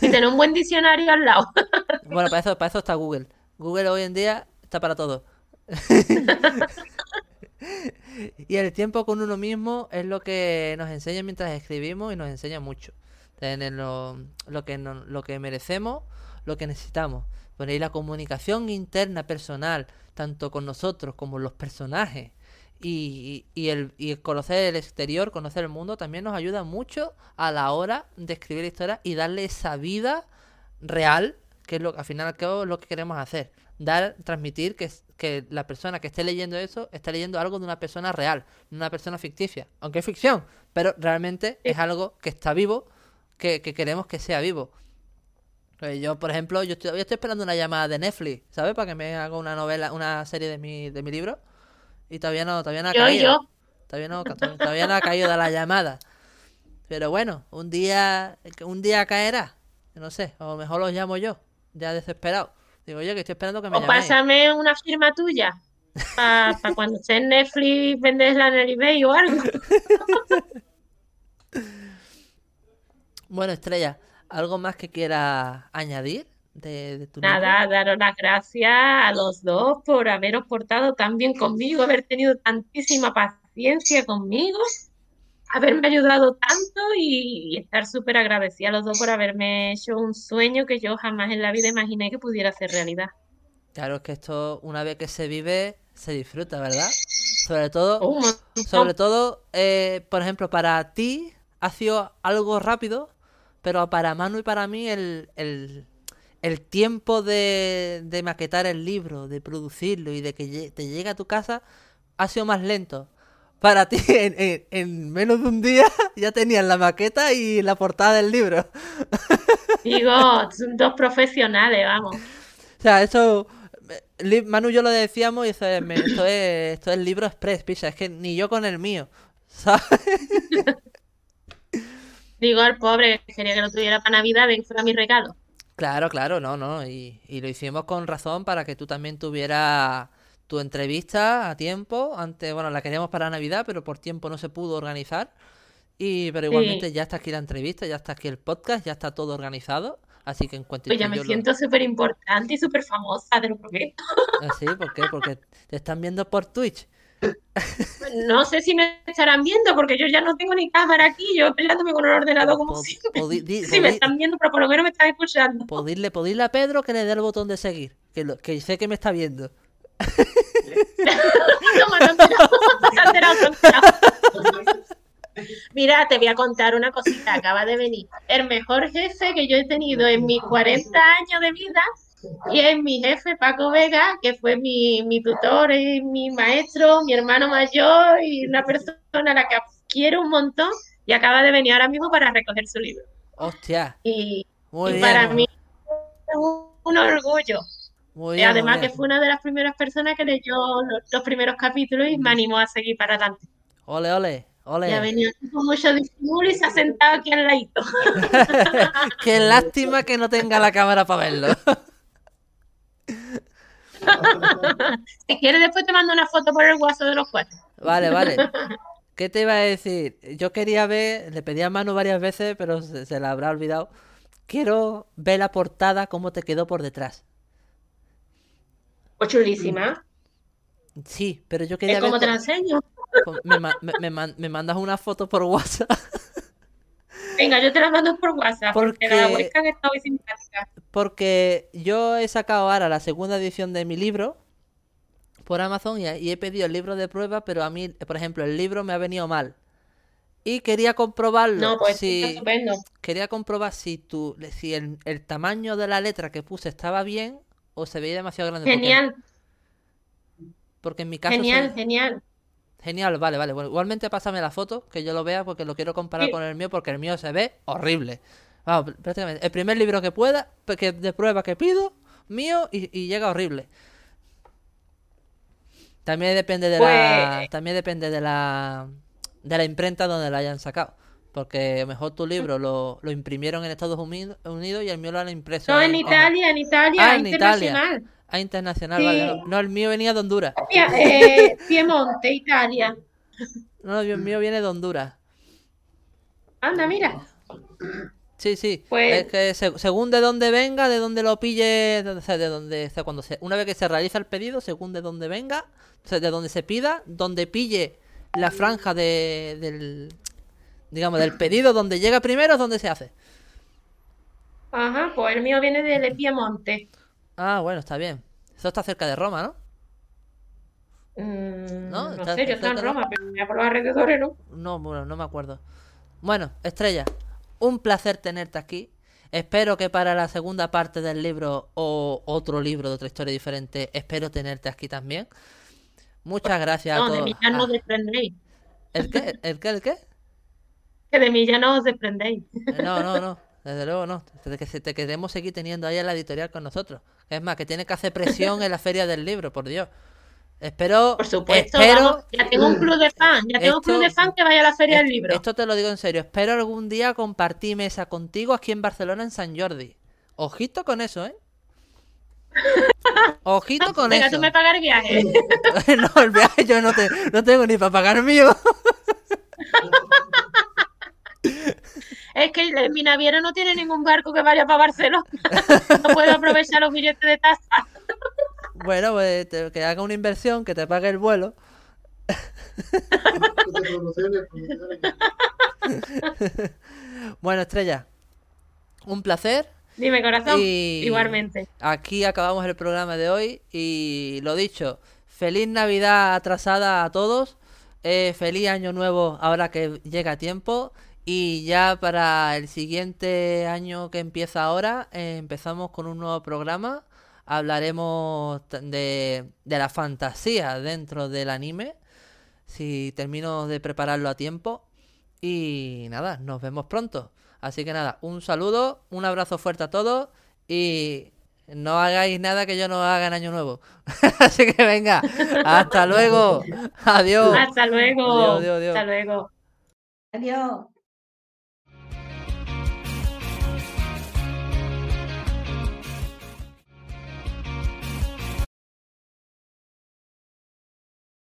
Y tener un buen diccionario al lado. Bueno, para eso, para eso está Google. Google hoy en día está para todo. <laughs> <laughs> Y el tiempo con uno mismo es lo que nos enseña mientras escribimos y nos enseña mucho. Tener lo, que, lo que merecemos, lo que necesitamos. Por ahí la comunicación interna personal, tanto con nosotros como los personajes, y, y, el, y conocer el exterior, conocer el mundo, también nos ayuda mucho a la hora de escribir historia y darle esa vida real, que es lo al final al cabo es lo que queremos hacer. Dar, transmitir que, que la persona que esté leyendo eso está leyendo algo de una persona real, no una persona ficticia. Aunque es ficción, pero realmente es algo que está vivo, que, que queremos que sea vivo. Pues yo, por ejemplo, yo estoy, yo estoy esperando una llamada de Netflix, ¿sabes? Para que me haga una novela, una serie de mi, de mi libro. Y todavía no, todavía no ha Yo, caído. yo. Todavía no, todavía no ha caído de la llamada. Pero bueno, un día, un día caerá. No sé, a lo mejor los llamo yo, ya desesperado. Digo, oye, que estoy esperando que me O llaméis. pásame una firma tuya. Para cuando esté en Netflix venderla en el eBay o algo. <laughs> Bueno, Estrella, ¿algo más que quieras añadir de, de tu libro? Nada, daros las gracias a los dos por haberos portado tan bien conmigo, haber tenido tantísima paciencia conmigo, haberme ayudado tanto y, estar súper agradecida a los dos por haberme hecho un sueño que yo jamás en la vida imaginé que pudiera ser realidad. Claro, es que esto, una vez que se vive, se disfruta, ¿verdad? Sobre todo, sobre todo, eh, por ejemplo, para ti ha sido algo rápido, pero para Manu y para mí el, el, el tiempo de, de maquetar el libro, de producirlo y de que te llegue a tu casa ha sido más lento. Para ti, <laughs> en, en- en menos de un día <laughs> ya tenías la maqueta y la portada del libro. Digo, <laughs> son dos profesionales, vamos. O sea, eso. Manu y yo lo decíamos y eso es, esto es, esto es libro express, picha. Es que ni yo con el mío. ¿Sabes? Digo al pobre que quería que lo tuviera para Navidad y que fuera mi regalo. Claro, claro, no, no. Y, y lo hicimos con razón para que tú también tuvieras tu entrevista a tiempo. Antes, bueno, la queríamos para Navidad, pero por tiempo no se pudo organizar. Y, pero igualmente Sí. ya está aquí la entrevista, ya está aquí el podcast, ya está todo organizado. Así que en cuanto Pues ya me siento súper importante y súper famosa, te lo prometo. ¿Sí? ¿Por qué? Porque te están viendo por Twitch. No sé si me estarán viendo porque yo ya no tengo ni cámara aquí, yo peleándome con el ordenador como siempre. <laughs> Sí, me están viendo, pero por lo menos me están escuchando. Podile, podile a Pedro que le dé el botón de seguir, que, lo- que sé que me está viendo. <laughs> Mira, te voy a contar una cosita, acaba de venir. El mejor jefe que yo he tenido en mis 40 años de vida y es mi jefe Paco Vega, que fue mi, mi tutor y mi maestro, mi hermano mayor y una persona a la que quiero un montón y acaba de venir ahora mismo para recoger su libro. Hostia, Y, muy y bien. para mí es un orgullo. Muy bien, muy además que fue una de las primeras personas que leyó los, los primeros capítulos y me animó a seguir para adelante. Ole, ole, Y ha ole. venido con mucho disimulo y se ha sentado aquí al ladito. <laughs> Qué lástima que no tenga la cámara para verlo. <laughs> Si quieres después te mando una foto por el WhatsApp de los cuatro. Vale, vale. <laughs> ¿Qué te iba a decir? Yo quería ver, le pedí a Manu varias veces, pero se, se la habrá olvidado. Quiero ver la portada, cómo te quedó por detrás. Pues chulísima. Sí, pero yo quería Es ver como te la co- enseño. co- me, me- me man- me mandas una foto por WhatsApp. <laughs> Venga, yo te la mando por WhatsApp porque, la Porque- webcam está muy simpática. Porque yo he sacado ahora la segunda edición de mi libro por Amazon y, y he pedido el libro de prueba, pero a mí, por ejemplo, el libro me ha venido mal. Y quería comprobarlo. No, pues si, quería comprobar si tu, si el, el tamaño de la letra que puse estaba bien o se veía demasiado grande. Genial, Porque, en mi caso se- genial, genial. Genial, vale, vale. Bueno, igualmente pásame la foto, que yo lo vea, porque lo quiero comparar Sí. con el mío, porque el mío se ve horrible. Vamos, pr- prácticamente. El primer libro que pueda, que de prueba que pido, mío, y, y llega horrible. También depende de la. Pues- También depende de la. de la imprenta donde la hayan sacado. Porque mejor tu libro lo, lo imprimieron en Estados Unidos Unidos y el mío lo han impreso No, en Italia, en Italia, Ah, en Italia. internacional. Ah, internacional, vale. Sí. No, no, el mío venía de Honduras. Eh, Piemonte, Italia. No, el mío viene de Honduras. Anda, mira. Sí, sí. Pues- Es que se- según de dónde venga, de dónde lo pille, de, o sea, de dónde, o sea, cuando se, una vez que se realiza el pedido, según de dónde venga, o sea, de dónde se pida, donde pille la franja de, del, digamos, del pedido, donde llega primero es donde se hace. Ajá, pues el mío viene del Piemonte. Ah, bueno, está bien. Eso está cerca de Roma, ¿no? Mm, ¿No? no ¿Está- sé, yo estoy en de Roma, pero ya por los alrededores, ¿no? No, bueno, no me acuerdo. Bueno, Estrella, un placer tenerte aquí. Espero que para la segunda parte del libro o otro libro de otra historia diferente, espero tenerte aquí también. Muchas gracias a No, de todos. mí ya no os Ah. ¿El qué? ¿El qué? ¿El qué? Que de mí ya no os desprendéis. Eh, No, no, no. Desde luego no. Te, que- te queremos seguir teniendo ahí en la editorial con nosotros. Es más, que tiene que hacer presión en la feria del libro, por Dios. Espero, Por supuesto, espero, vamos, ya tengo un club de fans, ya tengo un club de fans que vaya a la feria del libro. Esto te lo digo en serio. Espero algún día compartir mesa contigo aquí en Barcelona, en San Jordi. Ojito con eso, ¿eh? Ojito con Venga, eso. tú me pagas el viaje. <laughs> no, el viaje yo no, te, no tengo ni para pagar mío. <laughs> Es que mi naviera no tiene ningún barco que vaya para Barcelona. <laughs> No puedo aprovechar los billetes de tasa. bueno, pues te- que haga una inversión, que te pague el vuelo. <laughs> <laughs> Bueno, Estrella, un placer. Dime, corazón. Y Igualmente. Aquí acabamos el programa de hoy y lo dicho, feliz Navidad atrasada a todos, eh, feliz año nuevo ahora que llega a tiempo y ya para el siguiente año que empieza ahora eh, empezamos con un nuevo programa, hablaremos de, de la fantasía dentro del anime, si termino de prepararlo a tiempo y nada, nos vemos pronto. Así que nada, un saludo, un abrazo fuerte a todos y no hagáis nada que yo no haga en Año Nuevo. <laughs> Así que venga, hasta luego. Adiós. Hasta luego. Adiós, adiós, adiós. Hasta luego. Adiós.